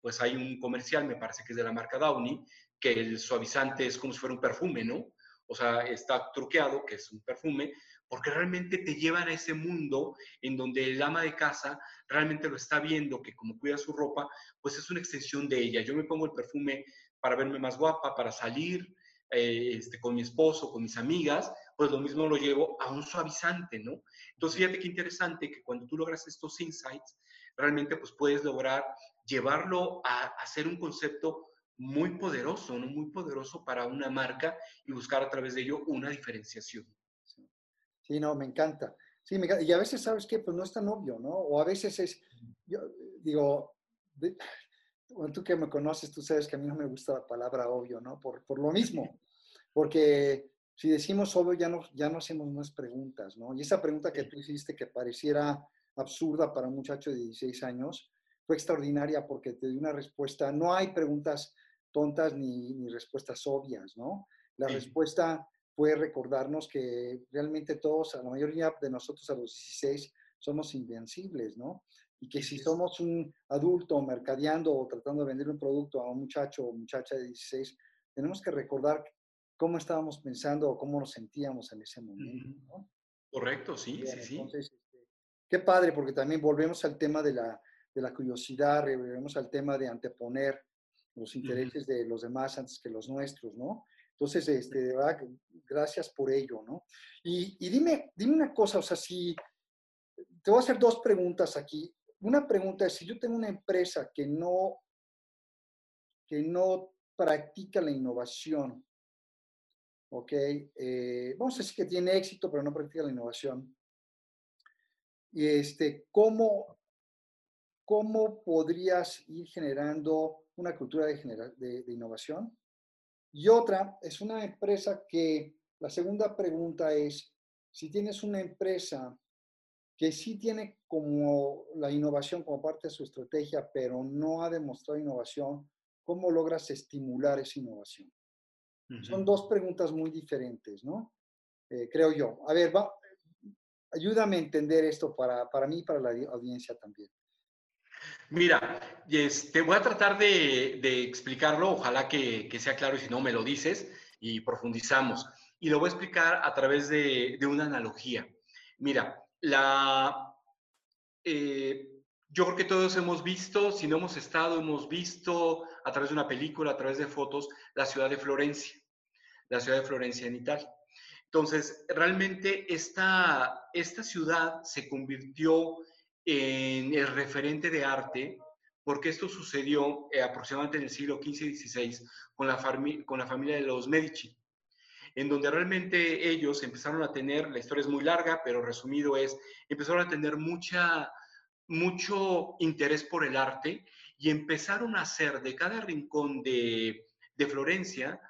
pues hay un comercial, me parece que es de la marca Downy, que el suavizante es como si fuera un perfume, ¿no? O sea, está truqueado, que es un perfume, porque realmente te llevan a ese mundo en donde el ama de casa realmente lo está viendo, que como cuida su ropa, pues es una extensión de ella. Yo me pongo el perfume para verme más guapa, para salir eh, este, con mi esposo, con mis amigas, pues lo mismo lo llevo a un suavizante, ¿no? Entonces, fíjate qué interesante que cuando tú logras estos insights, realmente pues puedes lograr llevarlo a, hacer un concepto muy poderoso, ¿no? Muy poderoso para una marca y buscar a través de ello una diferenciación. Sí, no, me encanta. Sí, me Y a veces, ¿sabes qué? Pues no es tan obvio, ¿no? O a veces es, yo digo, tú que me conoces, tú sabes que a mí no me gusta la palabra obvio, ¿no? Por, por lo mismo, porque si decimos obvio, ya no, ya no hacemos más preguntas, ¿no? Y esa pregunta que tú hiciste que pareciera absurda para un muchacho de 16 años, fue extraordinaria porque te dio una respuesta. No hay preguntas tontas ni, ni respuestas obvias, ¿no? La respuesta fue recordarnos que realmente todos, a la mayoría de nosotros a los 16, somos invencibles, ¿no? Y que si somos un adulto mercadeando o tratando de vender un producto a un muchacho o muchacha de 16, tenemos que recordar cómo estábamos pensando o cómo nos sentíamos en ese momento. ¿no? Correcto, sí, sí, sí. Entonces, este, qué padre, porque también volvemos al tema de la, de la curiosidad, volvemos al tema de anteponer los intereses de los demás antes que los nuestros, ¿no? Entonces, este, de verdad, gracias por ello, ¿no? Y, y, dime, dime una cosa, o sea, si te voy a hacer dos preguntas aquí. Una pregunta es, si yo tengo una empresa que no, que no practica la innovación, ¿ok? Eh, vamos a decir que tiene éxito, pero no practica la innovación. Y este, ¿cómo, ¿cómo podrías ir generando una cultura de, de, innovación? Y otra, es una empresa que, la segunda pregunta es, si tienes una empresa que sí tiene como la innovación como parte de su estrategia, pero no ha demostrado innovación, ¿cómo logras estimular esa innovación? Son dos preguntas muy diferentes, ¿no? Eh, creo yo. A ver, va, ayúdame a entender esto para, para mí y para la audiencia también. Mira, te este, voy a tratar de, de explicarlo, ojalá que, que, sea claro y si no me lo dices y profundizamos. Y lo voy a explicar a través de, de una analogía. Mira, la, eh, yo creo que todos hemos visto, si no hemos estado, hemos visto a través de una película, a través de fotos, la ciudad de Florencia, la ciudad de Florencia en Italia. Entonces, realmente esta, esta ciudad se convirtió en el referente de arte porque esto sucedió eh, aproximadamente en el siglo XV y XVI con la, con la familia de los Medici, en donde realmente ellos empezaron a tener, la historia es muy larga, pero resumido es, empezaron a tener mucha, mucho interés por el arte y empezaron a hacer de cada rincón de, de Florencia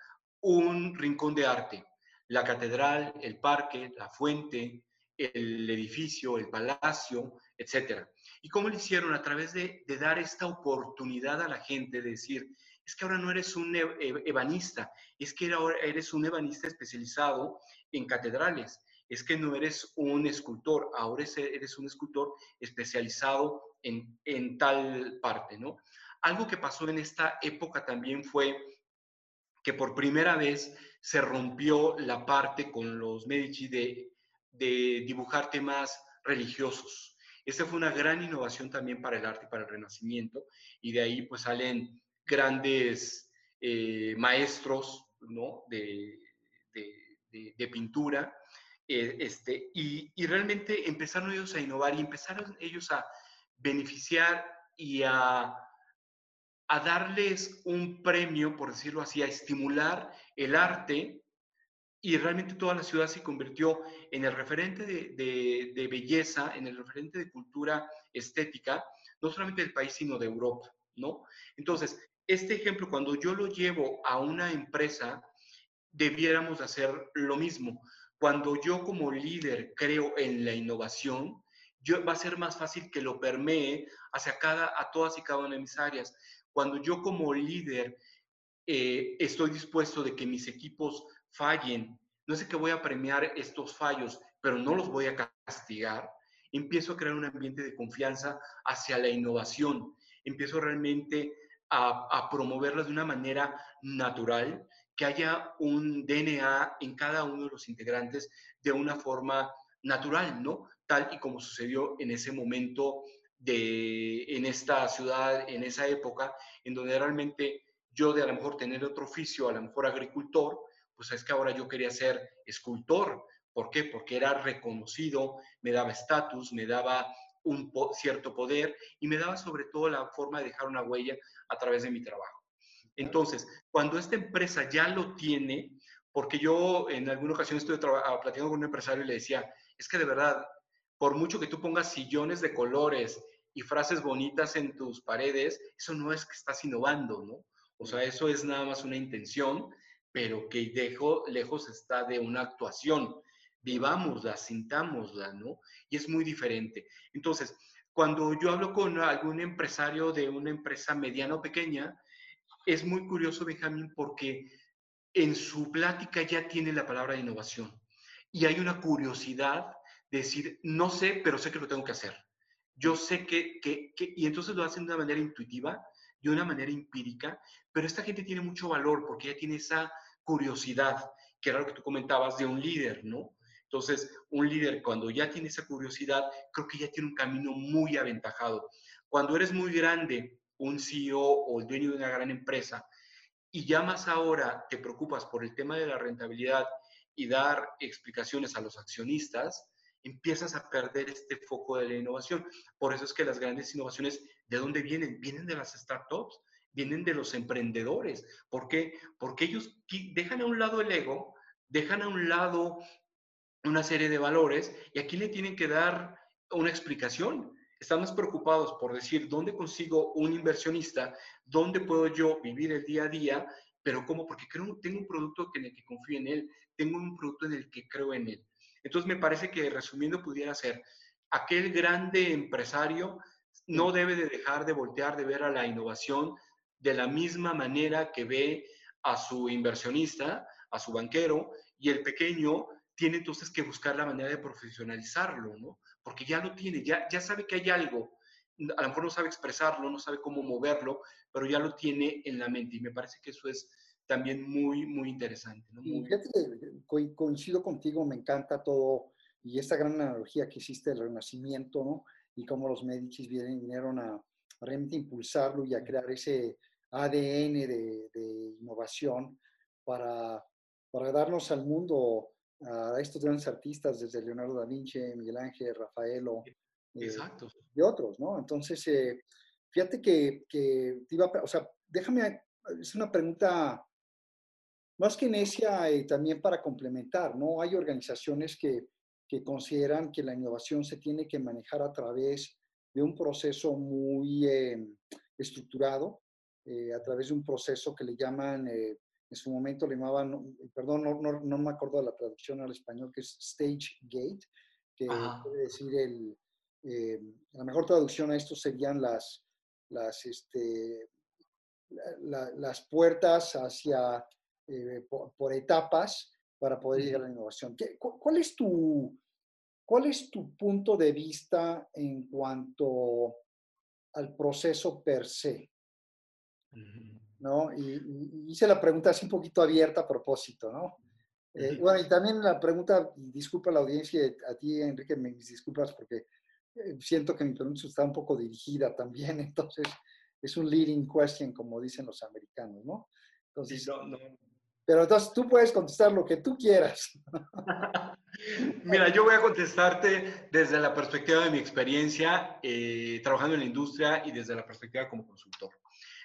un rincón de arte. La catedral, el parque, la fuente, el edificio, el palacio, etc. ¿Y cómo lo hicieron? A través de, dar esta oportunidad a la gente de decir, es que ahora no eres un ebanista, es que ahora eres un ebanista especializado en catedrales, es que no eres un escultor, ahora eres un escultor especializado en, en tal parte, ¿no? Algo que pasó en esta época también fue que por primera vez se rompió la parte con los Medici de, de dibujar temas religiosos. Esta fue una gran innovación también para el arte y para el Renacimiento, y de ahí pues salen grandes eh, maestros ¿no? de, de, pintura, eh, este, y, y, realmente empezaron ellos a innovar y empezaron ellos a beneficiar y a, a darles un premio, por decirlo así, a estimular el arte y realmente toda la ciudad se convirtió en el referente de, de, belleza, en el referente de cultura estética, no solamente del país, sino de Europa, ¿no? Entonces, este ejemplo, cuando yo lo llevo a una empresa, debiéramos hacer lo mismo. Cuando yo como líder creo en la innovación, yo, va a ser más fácil que lo permee hacia cada, a todas y cada una de mis áreas. Cuando yo como líder eh, estoy dispuesto de que mis equipos fallen, no sé que voy a premiar estos fallos, pero no los voy a castigar, empiezo a crear un ambiente de confianza hacia la innovación, empiezo realmente a, a promoverla de una manera natural, que haya un DNA en cada uno de los integrantes de una forma natural, ¿no? Tal y como sucedió en ese momento de, en esta ciudad, en esa época, en donde realmente yo de a lo mejor tener otro oficio, a lo mejor agricultor, pues es que ahora yo quería ser escultor. ¿Por qué? Porque era reconocido, me daba estatus, me daba un cierto poder y me daba sobre todo la forma de dejar una huella a través de mi trabajo. Entonces, cuando esta empresa ya lo tiene, porque yo en alguna ocasión estuve ah, platicando con un empresario y le decía, es que de verdad, por mucho que tú pongas sillones de colores y frases bonitas en tus paredes, eso no es que estás innovando, ¿no? O sea, eso es nada más una intención, pero que dejo, lejos está de una actuación. Vivámosla, sintámosla, ¿no? Y es muy diferente. Entonces, cuando yo hablo con algún empresario de una empresa mediana o pequeña, es muy curioso, Benjamín, porque en su plática ya tiene la palabra innovación. Y hay una curiosidad de decir, no sé, pero sé que lo tengo que hacer. Yo sé que, que, y entonces lo hacen de una manera intuitiva, de una manera empírica, pero esta gente tiene mucho valor porque ya tiene esa curiosidad, que era lo que tú comentabas de un líder, ¿no? Entonces, un líder cuando ya tiene esa curiosidad, creo que ya tiene un camino muy aventajado. Cuando eres muy grande, un CEO o el dueño de una gran empresa, y ya más ahora te preocupas por el tema de la rentabilidad y dar explicaciones a los accionistas, empiezas a perder este foco de la innovación. Por eso es que las grandes innovaciones, ¿de dónde vienen? Vienen de las startups, vienen de los emprendedores. ¿Por qué? Porque ellos dejan a un lado el ego, dejan a un lado una serie de valores y aquí le tienen que dar una explicación. Están más preocupados por decir dónde consigo un inversionista, dónde puedo yo vivir el día a día, pero ¿cómo? Porque creo, tengo un producto en el que confío en él, tengo un producto en el que creo en él. Entonces me parece que resumiendo pudiera ser, aquel grande empresario no debe de dejar de voltear de ver a la innovación de la misma manera que ve a su inversionista, a su banquero, y el pequeño tiene entonces que buscar la manera de profesionalizarlo, ¿no? Porque ya lo tiene, ya, ya sabe que hay algo, a lo mejor no sabe expresarlo, no sabe cómo moverlo, pero ya lo tiene en la mente y me parece que eso es también muy, muy interesante. ¿no? coincido contigo, me encanta todo y esta gran analogía que hiciste del renacimiento, ¿no? Y cómo los Medici vinieron a, realmente impulsarlo y a crear ese ADN de, innovación para, para, darnos al mundo a estos grandes artistas, desde Leonardo da Vinci, Miguel Ángel, Rafaelo eh, y otros, ¿no? Entonces, eh, fíjate que, que iba, o sea, déjame, es una pregunta más que necia y también para complementar, ¿no? Hay organizaciones que, que consideran que la innovación se tiene que manejar a través de un proceso muy eh, estructurado, eh, a través de un proceso que le llaman, eh, en su momento le llamaban, perdón, no, no, no, me acuerdo de la traducción al español, que es Stage Gate, que quiere decir el, eh, la mejor traducción a esto serían las, las, este, las puertas hacia, eh, por, etapas para poder llegar a la innovación. cuál, es tu, ¿Cuál es tu punto de vista en cuanto al proceso per se? ¿No? Y, hice la pregunta así un poquito abierta a propósito, ¿no? Eh, bueno, y también la pregunta, disculpa a la audiencia, a ti, Enrique, me disculpas porque eh, siento que mi pregunta está un poco dirigida también, entonces es un leading question, como dicen los americanos, ¿no? Entonces, Pero entonces tú puedes contestar lo que tú quieras. Mira, yo voy a contestarte desde la perspectiva de mi experiencia eh, trabajando en la industria y desde la perspectiva como consultor.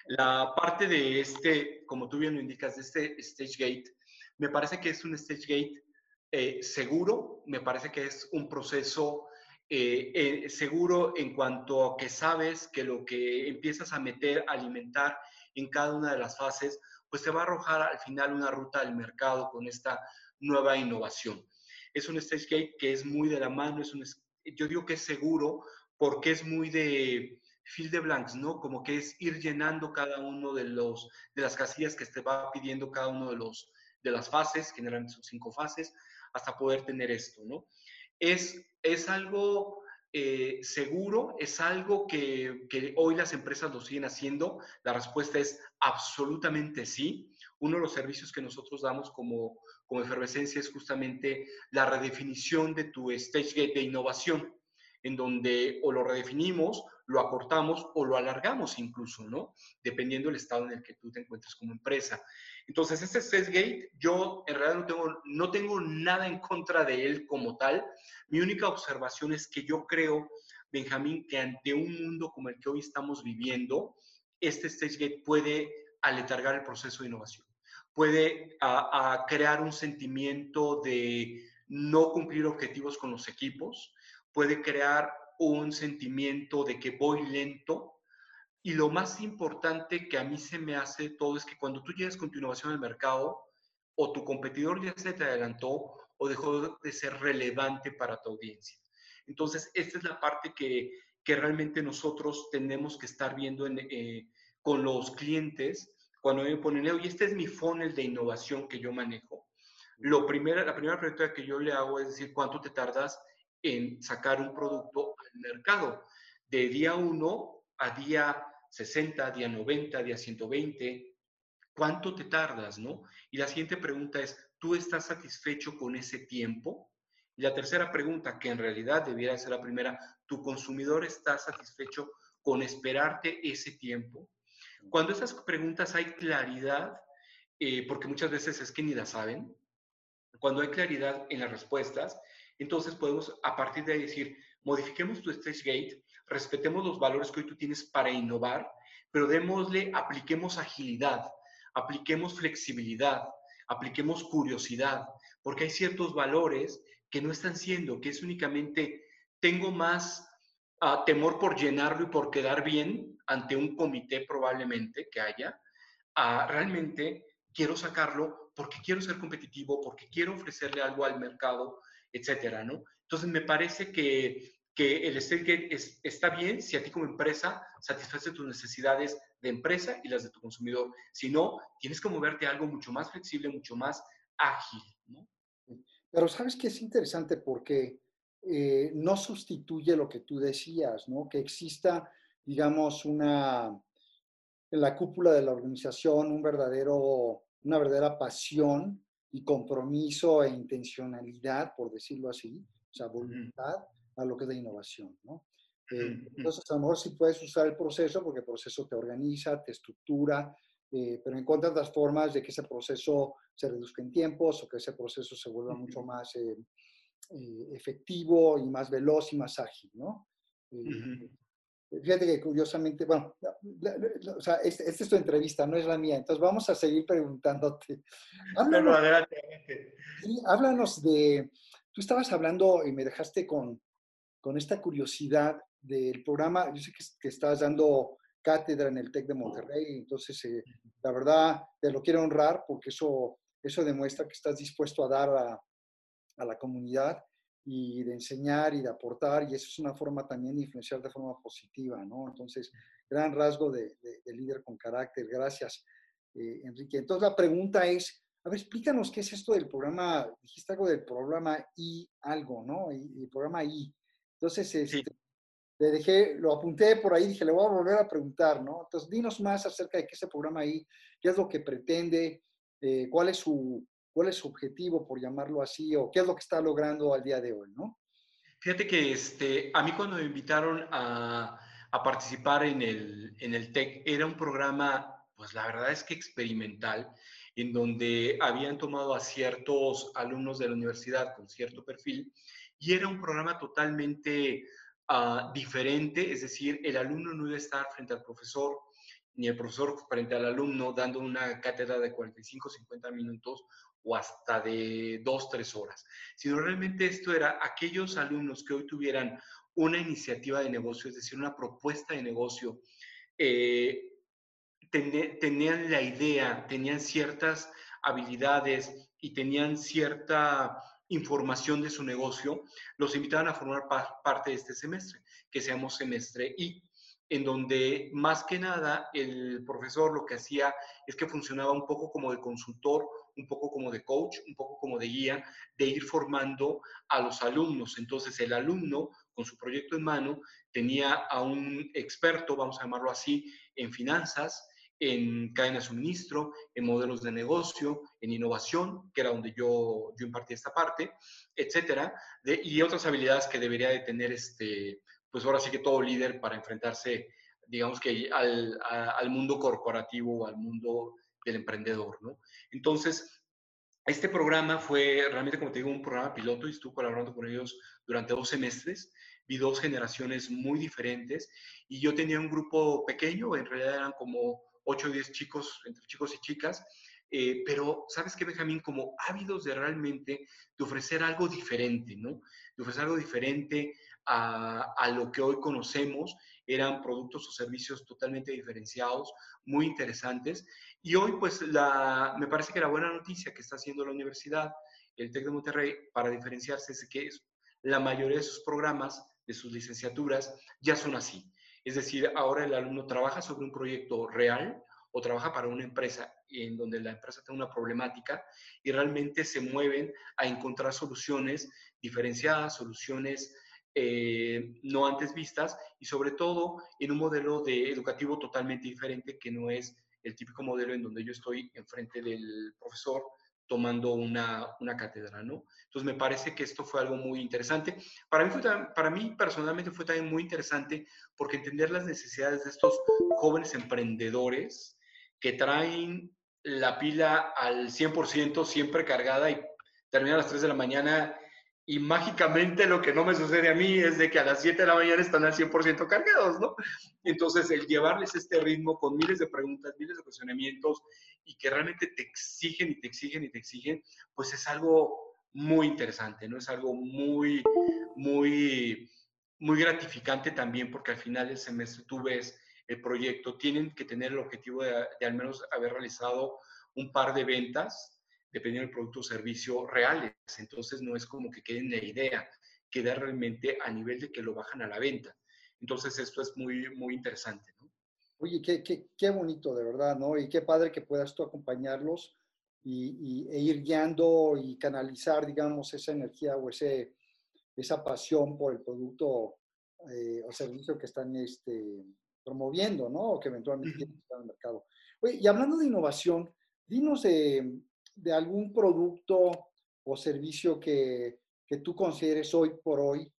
La parte de este, como tú bien lo indicas, de este stage gate, me parece que es un stage gate eh, seguro, me parece que es un proceso eh, eh, seguro en cuanto a que sabes que lo que empiezas a meter, alimentar en cada una de las fases, pues te va a arrojar al final una ruta del mercado con esta nueva innovación. Es un stage gate que es muy de la mano, es un, yo digo que es seguro porque es muy de fill de blanks, ¿no? Como que es ir llenando cada uno de, los, de las casillas que te va pidiendo cada uno de, los, de las fases, generalmente son cinco fases, hasta poder tener esto, ¿no? es, es algo eh, seguro, es algo que, que, hoy las empresas lo siguen haciendo. La respuesta es absolutamente sí. Uno de los servicios que nosotros damos como, como efervescencia es justamente la redefinición de tu stage gate de innovación, en donde o lo redefinimos, lo acortamos o lo alargamos incluso, ¿no? Dependiendo del estado en el que tú te encuentres como empresa. Entonces, este Gate, yo en realidad no tengo, no tengo nada en contra de él como tal. Mi única observación es que yo creo, Benjamín, que ante un mundo como el que hoy estamos viviendo, este Gate puede aletargar el proceso de innovación. Puede crear un sentimiento de no cumplir objetivos con los equipos, puede crear un sentimiento de que voy lento, y lo más importante que a mí se me hace todo es que cuando tú llegas con tu innovación al mercado, o tu competidor ya se te adelantó o dejó de ser relevante para tu audiencia. Entonces, esta es la parte que, que realmente nosotros tenemos que estar viendo eh, con los clientes cuando me ponen, oye, este es mi funnel de innovación que yo manejo. Lo primera, la primera pregunta que yo le hago es decir, ¿cuánto te tardas en sacar un producto mercado? De día 1 a día 60, día 90, día 120. ¿Cuánto te tardas, no? Y la siguiente pregunta es, ¿tú estás satisfecho con ese tiempo? Y la tercera pregunta, que en realidad debiera ser la primera, ¿tu consumidor está satisfecho con esperarte ese tiempo? Cuando esas preguntas hay claridad, eh, porque muchas veces es que ni la saben, cuando hay claridad en las respuestas, entonces podemos a partir de ahí decir, modifiquemos tu stage gate respetemos los valores que hoy tú tienes para innovar, pero démosle, apliquemos agilidad, apliquemos flexibilidad, apliquemos curiosidad, porque hay ciertos valores que no están siendo, que es únicamente, tengo más ah, temor por llenarlo y por quedar bien ante un comité probablemente que haya, realmente quiero sacarlo porque quiero ser competitivo, porque quiero ofrecerle algo al mercado, etcétera, ¿no? Entonces me parece que que el state está bien si a ti como empresa satisface tus necesidades de empresa y las de tu consumidor. Si no, tienes que moverte algo mucho más flexible, mucho más ágil. ¿no? Pero sabes que es interesante porque eh, no sustituye lo que tú decías, ¿no? Que exista, digamos, una, en la cúpula de la organización, un verdadero, una verdadera pasión y compromiso e intencionalidad, por decirlo así, o sea, voluntad a lo que es la innovación, ¿no? Eh, entonces, a lo mejor sí puedes usar el proceso porque el proceso te organiza, te estructura, eh, pero encuentras las formas de que ese proceso se reduzca en tiempos o que ese proceso se vuelva mucho más eh, efectivo y más veloz y más ágil, ¿no? Fíjate que curiosamente, bueno, o sea, esta este es tu entrevista, no es la mía, entonces vamos a seguir preguntándote. Háblanos, adelante. háblanos de, tú estabas hablando y me dejaste con, con esta curiosidad del programa. Yo sé que, estás dando cátedra en el TEC de Monterrey, entonces eh, la verdad te lo quiero honrar porque eso, eso demuestra que estás dispuesto a dar a, a la comunidad. Y de enseñar y de aportar, y eso es una forma también de influenciar de forma positiva, ¿no? Entonces, gran rasgo de, líder con carácter. Gracias, eh, Enrique. Entonces, la pregunta es, a ver, explícanos qué es esto del programa, dijiste algo del programa I, algo, ¿no? El programa I. Entonces, este, le dejé, lo apunté por ahí, dije, le voy a volver a preguntar, ¿no? Entonces, dinos más acerca de qué es el programa I, qué es lo que pretende, eh, cuál es su cuál es su objetivo, por llamarlo así, o qué es lo que está logrando al día de hoy, ¿no? Fíjate que este, a mí cuando me invitaron a, a participar en el, en el TEC, era un programa, pues la verdad es que experimental, en donde habían tomado a ciertos alumnos de la universidad con cierto perfil, y era un programa totalmente uh, diferente, es decir, el alumno no iba a estar frente al profesor, ni el profesor frente al alumno dando una cátedra de 45, 50 minutos o hasta de dos, tres horas, sino realmente esto era aquellos alumnos que hoy tuvieran una iniciativa de negocio, es decir, una propuesta de negocio, eh, tenían la idea, tenían ciertas habilidades y tenían cierta información de su negocio, los invitaban a formar parte de este semestre, que seamos semestre y en donde más que nada el profesor lo que hacía es que funcionaba un poco como de consultor un poco como de coach, un poco como de guía, de ir formando a los alumnos. Entonces el alumno, con su proyecto en mano, tenía a un experto, vamos a llamarlo así, en finanzas, en cadena de suministro, en modelos de negocio, en innovación, que era donde yo, yo impartí esta parte, etcétera, y otras habilidades que debería de tener, este, pues ahora sí que todo líder para enfrentarse, digamos que al, al mundo corporativo, al mundo del emprendedor, ¿no? Entonces, este programa fue realmente, como te digo, un programa piloto y estuve colaborando con ellos durante dos semestres. Vi dos generaciones muy diferentes y yo tenía un grupo pequeño, en realidad eran como 8 o 10 chicos, entre chicos y chicas, eh, pero sabes que Benjamín, como ávidos de realmente de ofrecer algo diferente, ¿no? De ofrecer algo diferente a, lo que hoy conocemos, eran productos o servicios totalmente diferenciados, muy interesantes. Y hoy, pues, la, me parece que la buena noticia que está haciendo la universidad, el TEC de Monterrey, para diferenciarse es que la mayoría de sus programas, de sus licenciaturas, ya son así. Es decir, ahora el alumno trabaja sobre un proyecto real o trabaja para una empresa en donde la empresa tiene una problemática y realmente se mueven a encontrar soluciones diferenciadas, soluciones eh, no antes vistas y sobre todo en un modelo de educativo totalmente diferente que no es el típico modelo en donde yo estoy enfrente del profesor tomando una, una cátedra, ¿no? Entonces me parece que esto fue algo muy interesante. Para mí, fue, para mí personalmente fue también muy interesante porque entender las necesidades de estos jóvenes emprendedores que traen la pila al 100% siempre cargada y terminan a las 3 de la mañana y mágicamente lo que no me sucede a mí es de que a las 7 de la mañana están al 100% cargados, ¿no? Entonces, el llevarles este ritmo con miles de preguntas, miles de cuestionamientos y que realmente te exigen y te exigen y te exigen, pues es algo muy interesante, ¿no? Es algo muy, muy, muy gratificante también porque al final del semestre tú ves el proyecto, tienen que tener el objetivo de, de al menos haber realizado un par de ventas dependiendo del producto o servicio reales. Entonces no es como que queden la idea, queda realmente a nivel de que lo bajan a la venta. Entonces esto es muy, muy interesante. ¿no? Oye, qué, qué, qué, bonito, de verdad, ¿no? Y qué padre que puedas tú acompañarlos y, e ir guiando y canalizar, digamos, esa energía o ese, esa pasión por el producto eh, o servicio que están este, promoviendo, ¿no? O que eventualmente quieren estar en el mercado. Oye, y hablando de innovación, dinos de de algún producto o servicio que, que tú consideres hoy por hoy,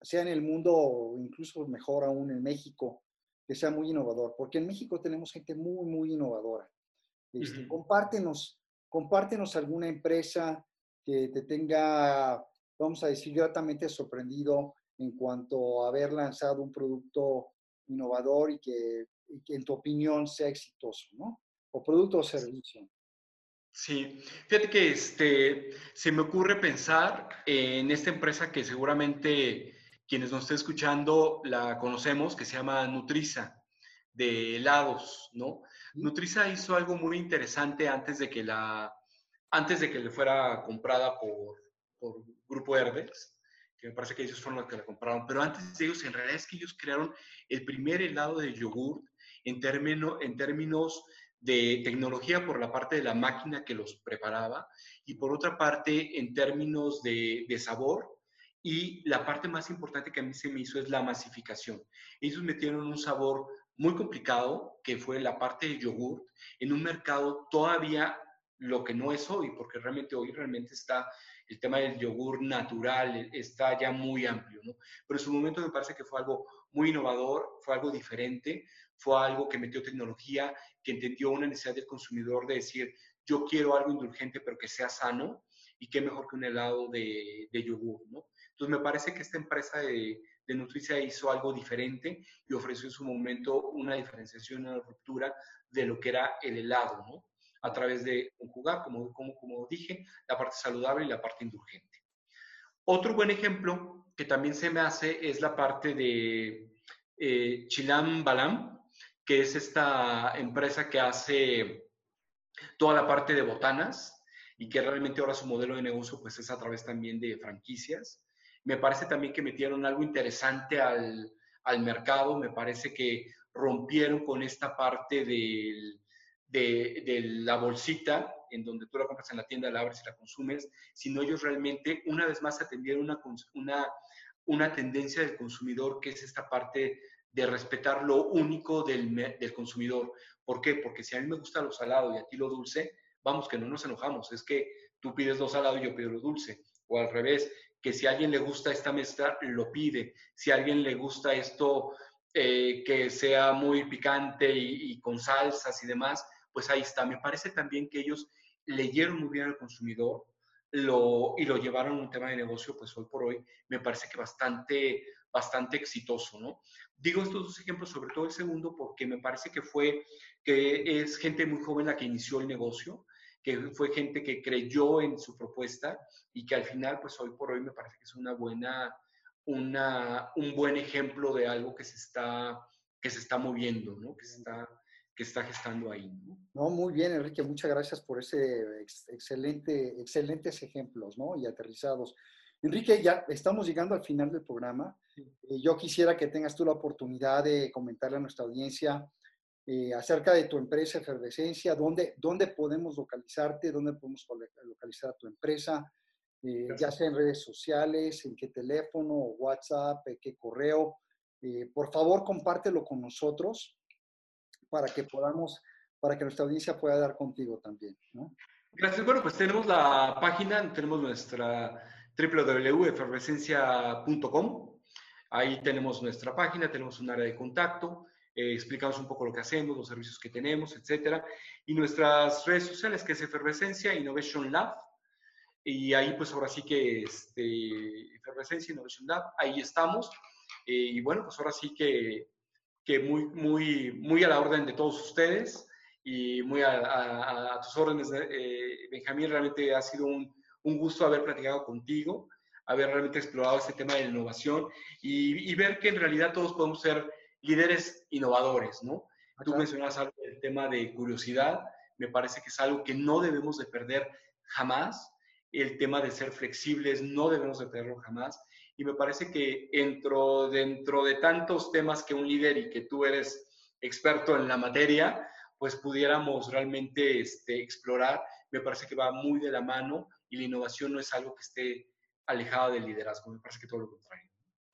sea en el mundo o incluso mejor aún en México, que sea muy innovador, porque en México tenemos gente muy, muy innovadora. Este, compártenos, compártenos alguna empresa que te tenga, vamos a decir, gratamente sorprendido en cuanto a haber lanzado un producto innovador y que, y que en tu opinión sea exitoso, ¿no? O producto o servicio. Sí, fíjate que este, se me ocurre pensar en esta empresa que seguramente quienes nos estén escuchando la conocemos, que se llama Nutriza, de helados, ¿no? Nutriza hizo algo muy interesante antes de que la, antes de que le fuera comprada por, por grupo Herdes, que me parece que ellos fueron los que la compraron, pero antes de ellos, en realidad es que ellos crearon el primer helado de yogur en, término, en términos de tecnología por la parte de la máquina que los preparaba y por otra parte en términos de, de sabor y la parte más importante que a mí se me hizo es la masificación. Ellos metieron un sabor muy complicado, que fue la parte de yogur, en un mercado todavía lo que no es hoy, porque realmente hoy realmente está el tema del yogur natural, está ya muy amplio, ¿no? Pero en su momento me parece que fue algo muy innovador, fue algo diferente, fue algo que metió tecnología, que entendió una necesidad del consumidor de decir, yo quiero algo indulgente pero que sea sano, y qué mejor que un helado de, yogur, ¿no? Entonces, me parece que esta empresa de, de Nutricia hizo algo diferente y ofreció en su momento una diferenciación, una ruptura de lo que era el helado, ¿no? A través de conjugar, como, como, como dije, la parte saludable y la parte indulgente. Otro buen ejemplo que también se me hace es la parte de eh, Chilam Balam, que es esta empresa que hace toda la parte de botanas y que realmente ahora su modelo de negocio pues es a través también de franquicias. Me parece también que metieron algo interesante al, al mercado, me parece que rompieron con esta parte del, de, la bolsita, en donde tú la compras en la tienda, la abres y la consumes, sino ellos realmente, una vez más, atendieron una, una, una tendencia del consumidor, que es esta parte de respetar lo único del, del consumidor. ¿Por qué? Porque si a mí me gusta lo salado y a ti lo dulce, vamos, que no nos enojamos, es que tú pides lo salado y yo pido lo dulce, o al revés, que si a alguien le gusta esta mezcla, lo pide. Si a alguien le gusta esto eh, que sea muy picante y, con salsas y demás, pues ahí está. Me parece también que ellos leyeron muy bien al consumidor lo, y lo llevaron a un tema de negocio, pues hoy por hoy me parece que bastante, bastante exitoso, ¿no? Digo estos dos ejemplos, sobre todo el segundo, porque me parece que fue, que es gente muy joven la que inició el negocio, que fue gente que creyó en su propuesta y que al final, pues hoy por hoy me parece que es una buena, una, un buen ejemplo de algo que se está, que se está moviendo, ¿no? que, está, que está gestando ahí. ¿no? no, muy bien, Enrique, muchas gracias por ese excelente, excelentes ejemplos ¿no? y aterrizados. Enrique, ya estamos llegando al final del programa. Eh, yo quisiera que tengas tú la oportunidad de comentarle a nuestra audiencia eh, acerca de tu empresa Efervescencia, dónde, dónde podemos localizarte, dónde podemos localizar a tu empresa, eh, ya sea en redes sociales, en qué teléfono, WhatsApp, eh, qué correo. por favor, compártelo con nosotros para que podamos, para que nuestra audiencia pueda dar contigo también. ¿no? Gracias. Bueno, pues tenemos la página, tenemos nuestra www.efervescencia.com. Ahí tenemos nuestra página, tenemos un área de contacto eh, explicamos un poco lo que hacemos, los servicios que tenemos, etcétera. Y nuestras redes sociales, que es Efervescencia Innovation Lab. Y ahí, pues ahora sí que este, Efervescencia Innovation Lab, ahí estamos. Eh, y bueno, pues ahora sí que, que muy, muy, muy a la orden de todos ustedes y muy a, a, tus órdenes, eh, Benjamín. Realmente ha sido un, un, gusto haber platicado contigo, haber realmente explorado este tema de la innovación y, y ver que en realidad todos podemos ser líderes innovadores, ¿no? Tú mencionas algo del tema de curiosidad, me parece que es algo que no debemos de perder jamás, el tema de ser flexibles no debemos de perderlo jamás, y me parece que dentro, dentro de tantos temas que un líder y que tú eres experto en la materia, pues pudiéramos realmente este, explorar, me parece que va muy de la mano y la innovación no es algo que esté alejada del liderazgo, me parece que todo lo contrario.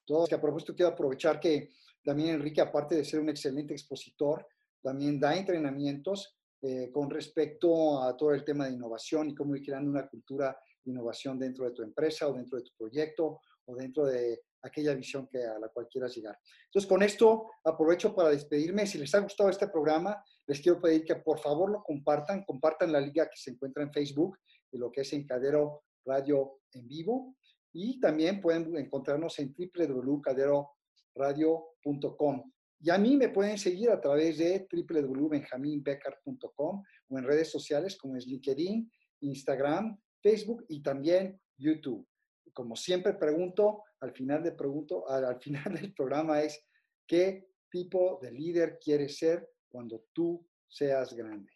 Todo, que a propósito quiero aprovechar que también Enrique, aparte de ser un excelente expositor, también da entrenamientos eh, con respecto a todo el tema de innovación y cómo ir creando una cultura de innovación dentro de tu empresa o dentro de tu proyecto o dentro de aquella visión que, a la cual quieras llegar. Entonces, con esto aprovecho para despedirme. Si les ha gustado este programa, les quiero pedir que por favor lo compartan, compartan la liga que se encuentra en Facebook, de lo que es Encadero Radio en vivo. Y también pueden encontrarnos en www.cadero.com radio.com. Y a mí me pueden seguir a través de www.benjaminbecker.com o en redes sociales como es LinkedIn, Instagram, Facebook y también YouTube. Como siempre pregunto, al final, de pregunto, al final del programa es, ¿qué tipo de líder quieres ser cuando tú seas grande?